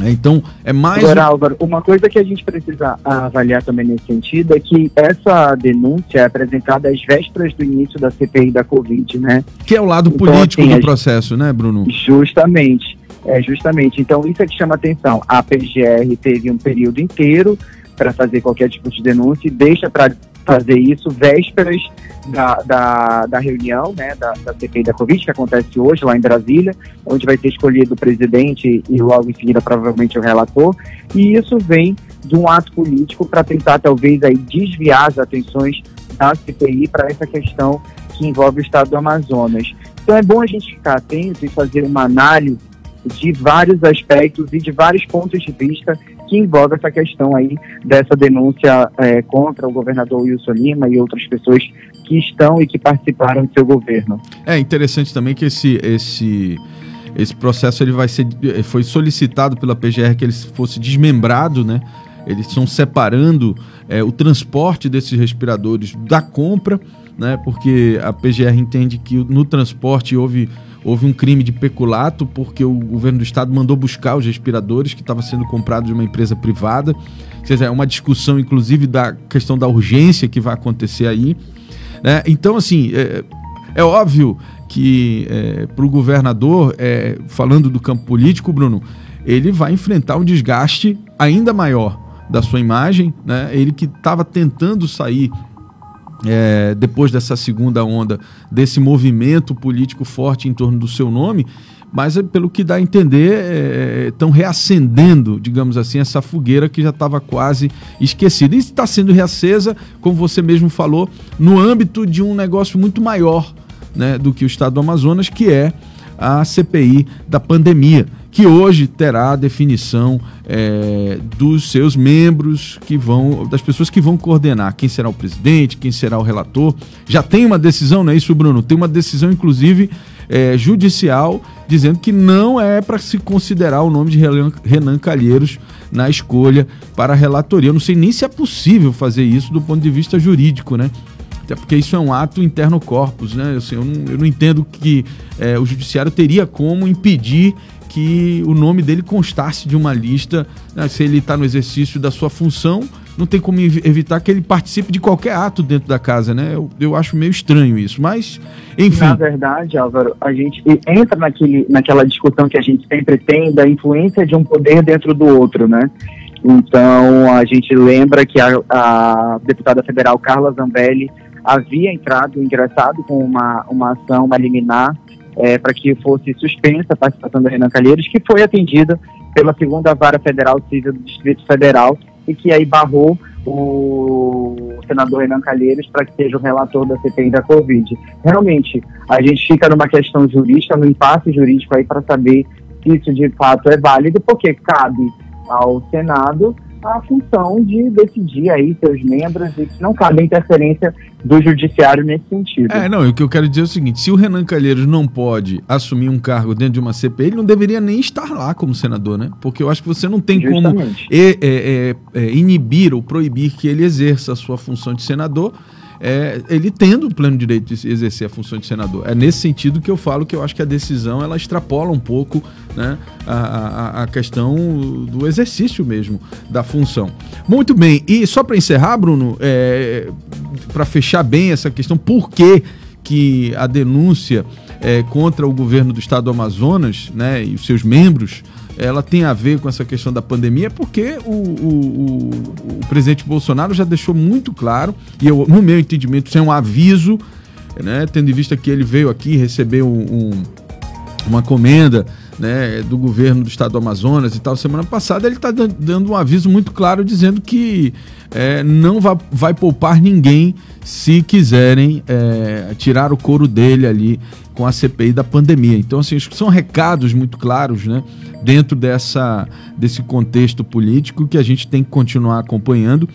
É, então, é mais. Agora, Álvaro, uma coisa que a gente precisa avaliar também nesse sentido é que essa denúncia é apresentada às vésperas do início da CPI da Covid, né? Que é o lado então, político assim, do processo, né, Bruno? Justamente. É, justamente. Então, isso é que chama atenção. A PGR teve um período inteiro para fazer qualquer tipo de denúncia e deixa para fazer isso vésperas da, da, da reunião né, da, da CPI da Covid, que acontece hoje lá em Brasília, onde vai ser escolhido o presidente e logo em seguida provavelmente o relator. E isso vem de um ato político para tentar talvez aí desviar as atenções da CPI para essa questão que envolve o estado do Amazonas. Então é bom a gente ficar atento e fazer uma análise de vários aspectos e de vários pontos de vista que envolve essa questão aí dessa denúncia é, contra o governador Wilson Lima e outras pessoas que estão e que participaram do seu governo. É interessante também que esse, esse, esse processo ele vai ser, foi solicitado pela PGR que ele fosse desmembrado, né? Eles estão separando é, o transporte desses respiradores da compra, né? Porque a PGR entende que no transporte houve houve um crime de peculato porque o governo do estado mandou buscar os respiradores que estavam sendo comprados de uma empresa privada. Seja, é uma discussão, inclusive, da questão da urgência que vai acontecer aí. Né? Então, assim, é, é óbvio que é, para o governador, é, falando do campo político, Bruno, ele vai enfrentar um desgaste ainda maior da sua imagem, né? Ele que estava tentando sair é, depois dessa segunda onda, desse movimento político forte em torno do seu nome, mas é, pelo que dá a entender, estão é, reacendendo, digamos assim, essa fogueira que já estava quase esquecida. E está sendo reacesa, como você mesmo falou, no âmbito de um negócio muito maior né, do que o Estado do Amazonas, que é a CPI da pandemia que hoje terá a definição é, dos seus membros que vão, das pessoas que vão coordenar, quem será o presidente, quem será o relator. Já tem uma decisão, não é isso, Bruno? Tem uma decisão, inclusive, é, judicial, dizendo que não é para se considerar o nome de Renan Calheiros na escolha para a relatoria. Eu não sei nem se é possível fazer isso do ponto de vista jurídico, né? Até porque isso é um ato interno corpus, né? Assim, eu, não, eu não entendo que é, o judiciário teria como impedir que o nome dele constasse de uma lista, né, se ele está no exercício da sua função, não tem como evitar que ele participe de qualquer ato dentro da casa, né? Eu, eu acho meio estranho isso, mas, enfim. Na verdade, Álvaro, a gente entra naquele, naquela discussão que a gente sempre tem da influência de um poder dentro do outro, né? Então, a gente lembra que a, a deputada federal Carla Zambelli havia entrado, ingressado com uma, uma ação, uma liminar, é, para que fosse suspensa a participação do Renan Calheiros, que foi atendida pela segunda vara federal civil do Distrito Federal e que aí barrou o senador Renan Calheiros para que seja o relator da CPI da Covid. Realmente, a gente fica numa questão jurídica, no impasse jurídico aí para saber se isso de fato é válido, porque cabe ao Senado a função de decidir aí seus membros e que não cabe interferência do judiciário nesse sentido. É, não, o que eu quero dizer é o seguinte, se o Renan Calheiros não pode assumir um cargo dentro de uma CPI, ele não deveria nem estar lá como senador, né? Porque eu acho que você não tem Justamente. como é, é, é, inibir ou proibir que ele exerça a sua função de senador é, ele tendo o pleno direito de exercer a função de senador. É nesse sentido que eu falo que eu acho que a decisão ela extrapola um pouco né, a, a, a questão do exercício mesmo da função. Muito bem, e só para encerrar, Bruno, é, para fechar bem essa questão, por que, que a denúncia é, contra o governo do estado do Amazonas né, e os seus membros ela tem a ver com essa questão da pandemia, porque o, o, o, presidente Bolsonaro já deixou muito claro, e eu, no meu entendimento, isso é um aviso, né, tendo em vista que ele veio aqui receber um, um, uma comenda né, do governo do estado do Amazonas e tal, semana passada, ele está dando um aviso muito claro dizendo que é, não vai, vai poupar ninguém se quiserem é, tirar o couro dele ali com a CPI da pandemia. Então, assim, são recados muito claros, né, dentro dessa, desse contexto político que a gente tem que continuar acompanhando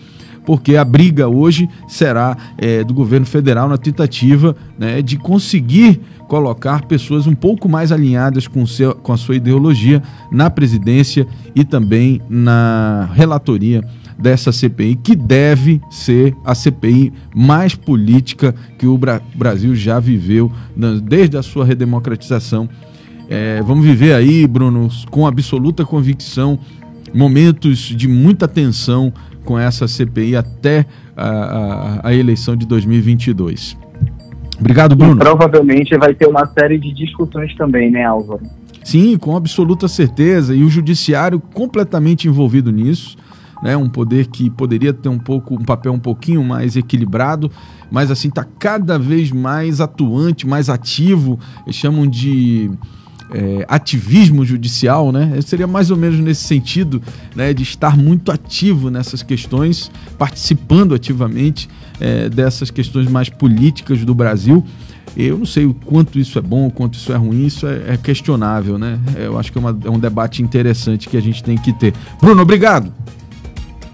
porque a briga hoje será é, do governo federal na tentativa né, de conseguir colocar pessoas um pouco mais alinhadas com, seu, com a sua ideologia na presidência e também na relatoria dessa CPI, que deve ser a CPI mais política que o Brasil já viveu desde a sua redemocratização É, vamos viver aí, Bruno, com absoluta convicção, momentos de muita tensão com essa CPI até a, a, a eleição de 2022. Obrigado, Bruno. E provavelmente vai ter uma série de discussões também, né, Álvaro? Sim, com absoluta certeza. E o judiciário completamente envolvido nisso. Né, um poder que poderia ter um pouco um papel um pouquinho mais equilibrado, mas assim está cada vez mais atuante, mais ativo. Eles chamam de é, ativismo judicial, né? Seria mais ou menos nesse sentido, né, de estar muito ativo nessas questões, participando ativamente é, dessas questões mais políticas do Brasil. Eu não sei o quanto isso é bom, o quanto isso é ruim, isso é, é questionável, né? Eu acho que é, uma, é um debate interessante que a gente tem que ter. Bruno, obrigado.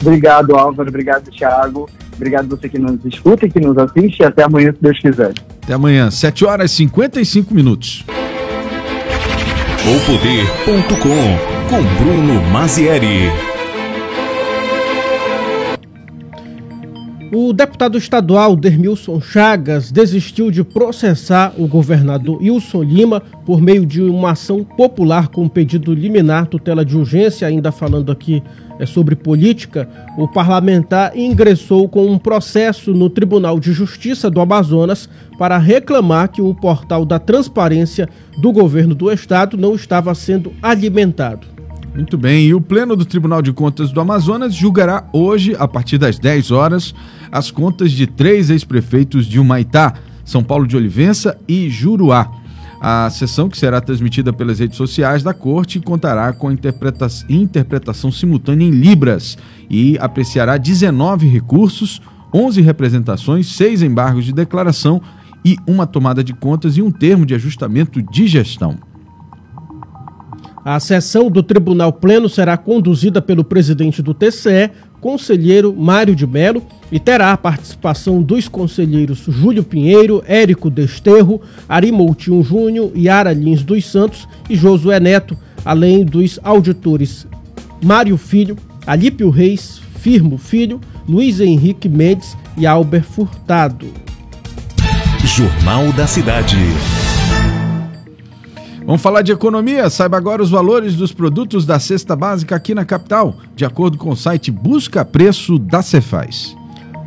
Obrigado, Álvaro. Obrigado, Thiago. Obrigado você que nos escuta e que nos assiste. Até amanhã, se Deus quiser. Até amanhã, 7 horas e 55 minutos. Poder.com com Bruno Mazieri. O deputado estadual Dermilson Chagas desistiu de processar o governador Wilson Lima por meio de uma ação popular com pedido liminar tutela de urgência, ainda falando aqui é, sobre política, o parlamentar ingressou com um processo no Tribunal de Justiça do Amazonas para reclamar que o portal da transparência do governo do estado não estava sendo alimentado. Muito bem, e o Pleno do Tribunal de Contas do Amazonas julgará hoje, a partir das 10 horas, as contas de três ex-prefeitos de Humaitá, São Paulo de Olivença e Juruá. A sessão, que será transmitida pelas redes sociais da Corte, contará com interpreta interpretação simultânea em Libras e apreciará 19 recursos, 11 representações, 6 embargos de declaração e uma tomada de contas e um termo de ajustamento de gestão. A sessão do Tribunal Pleno será conduzida pelo presidente do TCE, conselheiro Mário de Mello, e terá a participação dos conselheiros Júlio Pinheiro, Érico Desterro, Ari Moutinho Júnior, Yara Lins dos Santos e Josué Neto, além dos auditores Mário Filho, Alípio Reis, Firmo Filho, Luiz Henrique Mendes e Albert Furtado. Jornal da Cidade. Vamos falar de economia? Saiba agora os valores dos produtos da cesta básica aqui na capital, de acordo com o site Busca Preço da Cefaz.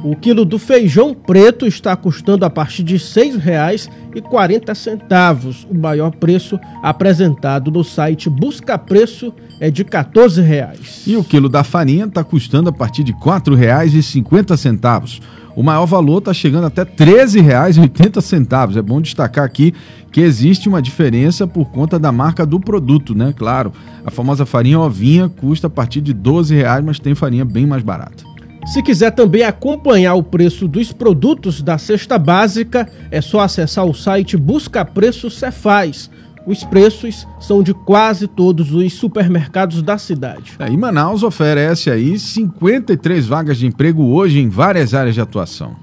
O quilo do feijão preto está custando a partir de R$ 6,40. O maior preço apresentado no site Busca Preço é de R$ 14,00. E o quilo da farinha está custando a partir de R$ 4,50. O maior valor está chegando até R$ 13,80. É bom destacar aqui que existe uma diferença por conta da marca do produto, né? Claro, a famosa farinha ovinha custa a partir de R$ 12,00, mas tem farinha bem mais barata. Se quiser também acompanhar o preço dos produtos da cesta básica, é só acessar o site Busca Preço Cefaz. Os preços são de quase todos os supermercados da cidade. É, e Manaus oferece aí 53 vagas de emprego hoje em várias áreas de atuação.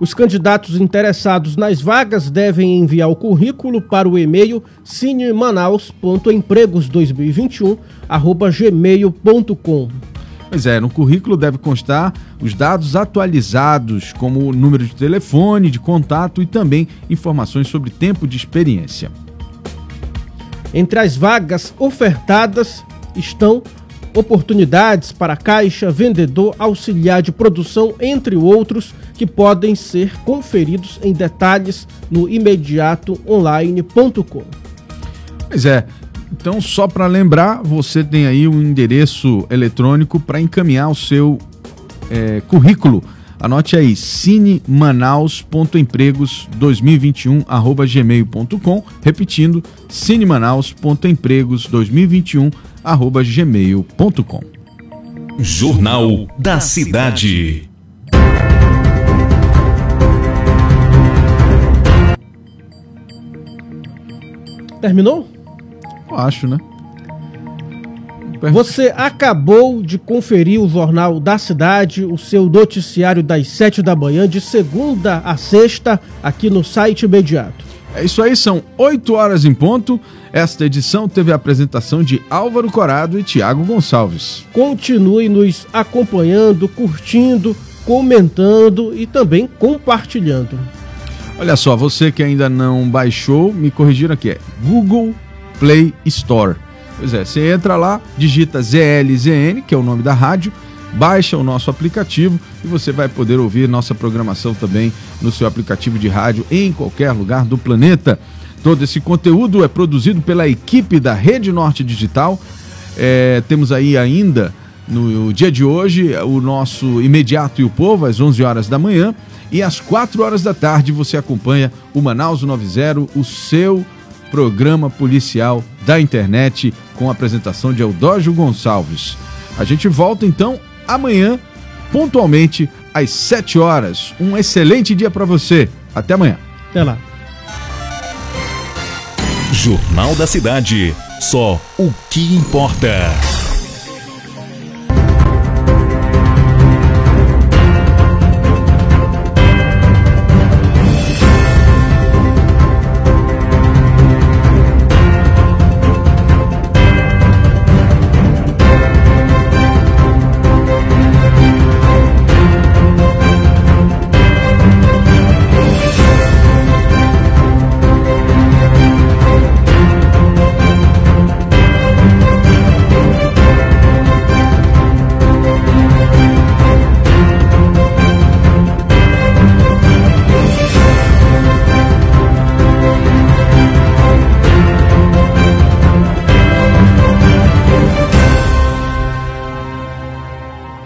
Os candidatos interessados nas vagas devem enviar o currículo para o e-mail cinemanaus.empregos2021@gmail.com. Pois é, no currículo deve constar os dados atualizados, como o número de telefone, de contato e também informações sobre tempo de experiência. Entre as vagas ofertadas estão oportunidades para caixa, vendedor, auxiliar de produção, entre outros, que podem ser conferidos em detalhes no imediatoonline.com. Pois é. Então, só para lembrar, você tem aí um endereço eletrônico para encaminhar o seu é, currículo Anote aí, cinemanaus.empregos2021@gmail.com, repetindo, cinemanaus.empregos2021@gmail.com. Jornal da Cidade. Terminou? Eu acho, né? Você acabou de conferir o Jornal da Cidade, o seu noticiário das sete da manhã, de segunda a sexta, aqui no site imediato. É isso aí, são oito horas em ponto. Esta edição teve a apresentação de Álvaro Corado e Tiago Gonçalves. Continue nos acompanhando, curtindo, comentando e também compartilhando. Olha só, você que ainda não baixou, me corrigiram aqui, é Google Play Store. Pois é, você entra lá, digita ZLZN, que é o nome da rádio, baixa o nosso aplicativo e você vai poder ouvir nossa programação também no seu aplicativo de rádio em qualquer lugar do planeta. Todo esse conteúdo é produzido pela equipe da Rede Norte Digital. É, temos aí ainda no dia de hoje o nosso Imediato e o Povo, às 11 horas da manhã. E às 4 horas da tarde você acompanha o Manaus 90, o seu programa policial da internet, com a apresentação de Eudógio Gonçalves. A gente volta então amanhã, pontualmente, às 7 horas. Um excelente dia para você. Até amanhã. Até lá. Jornal da Cidade. Só o que importa.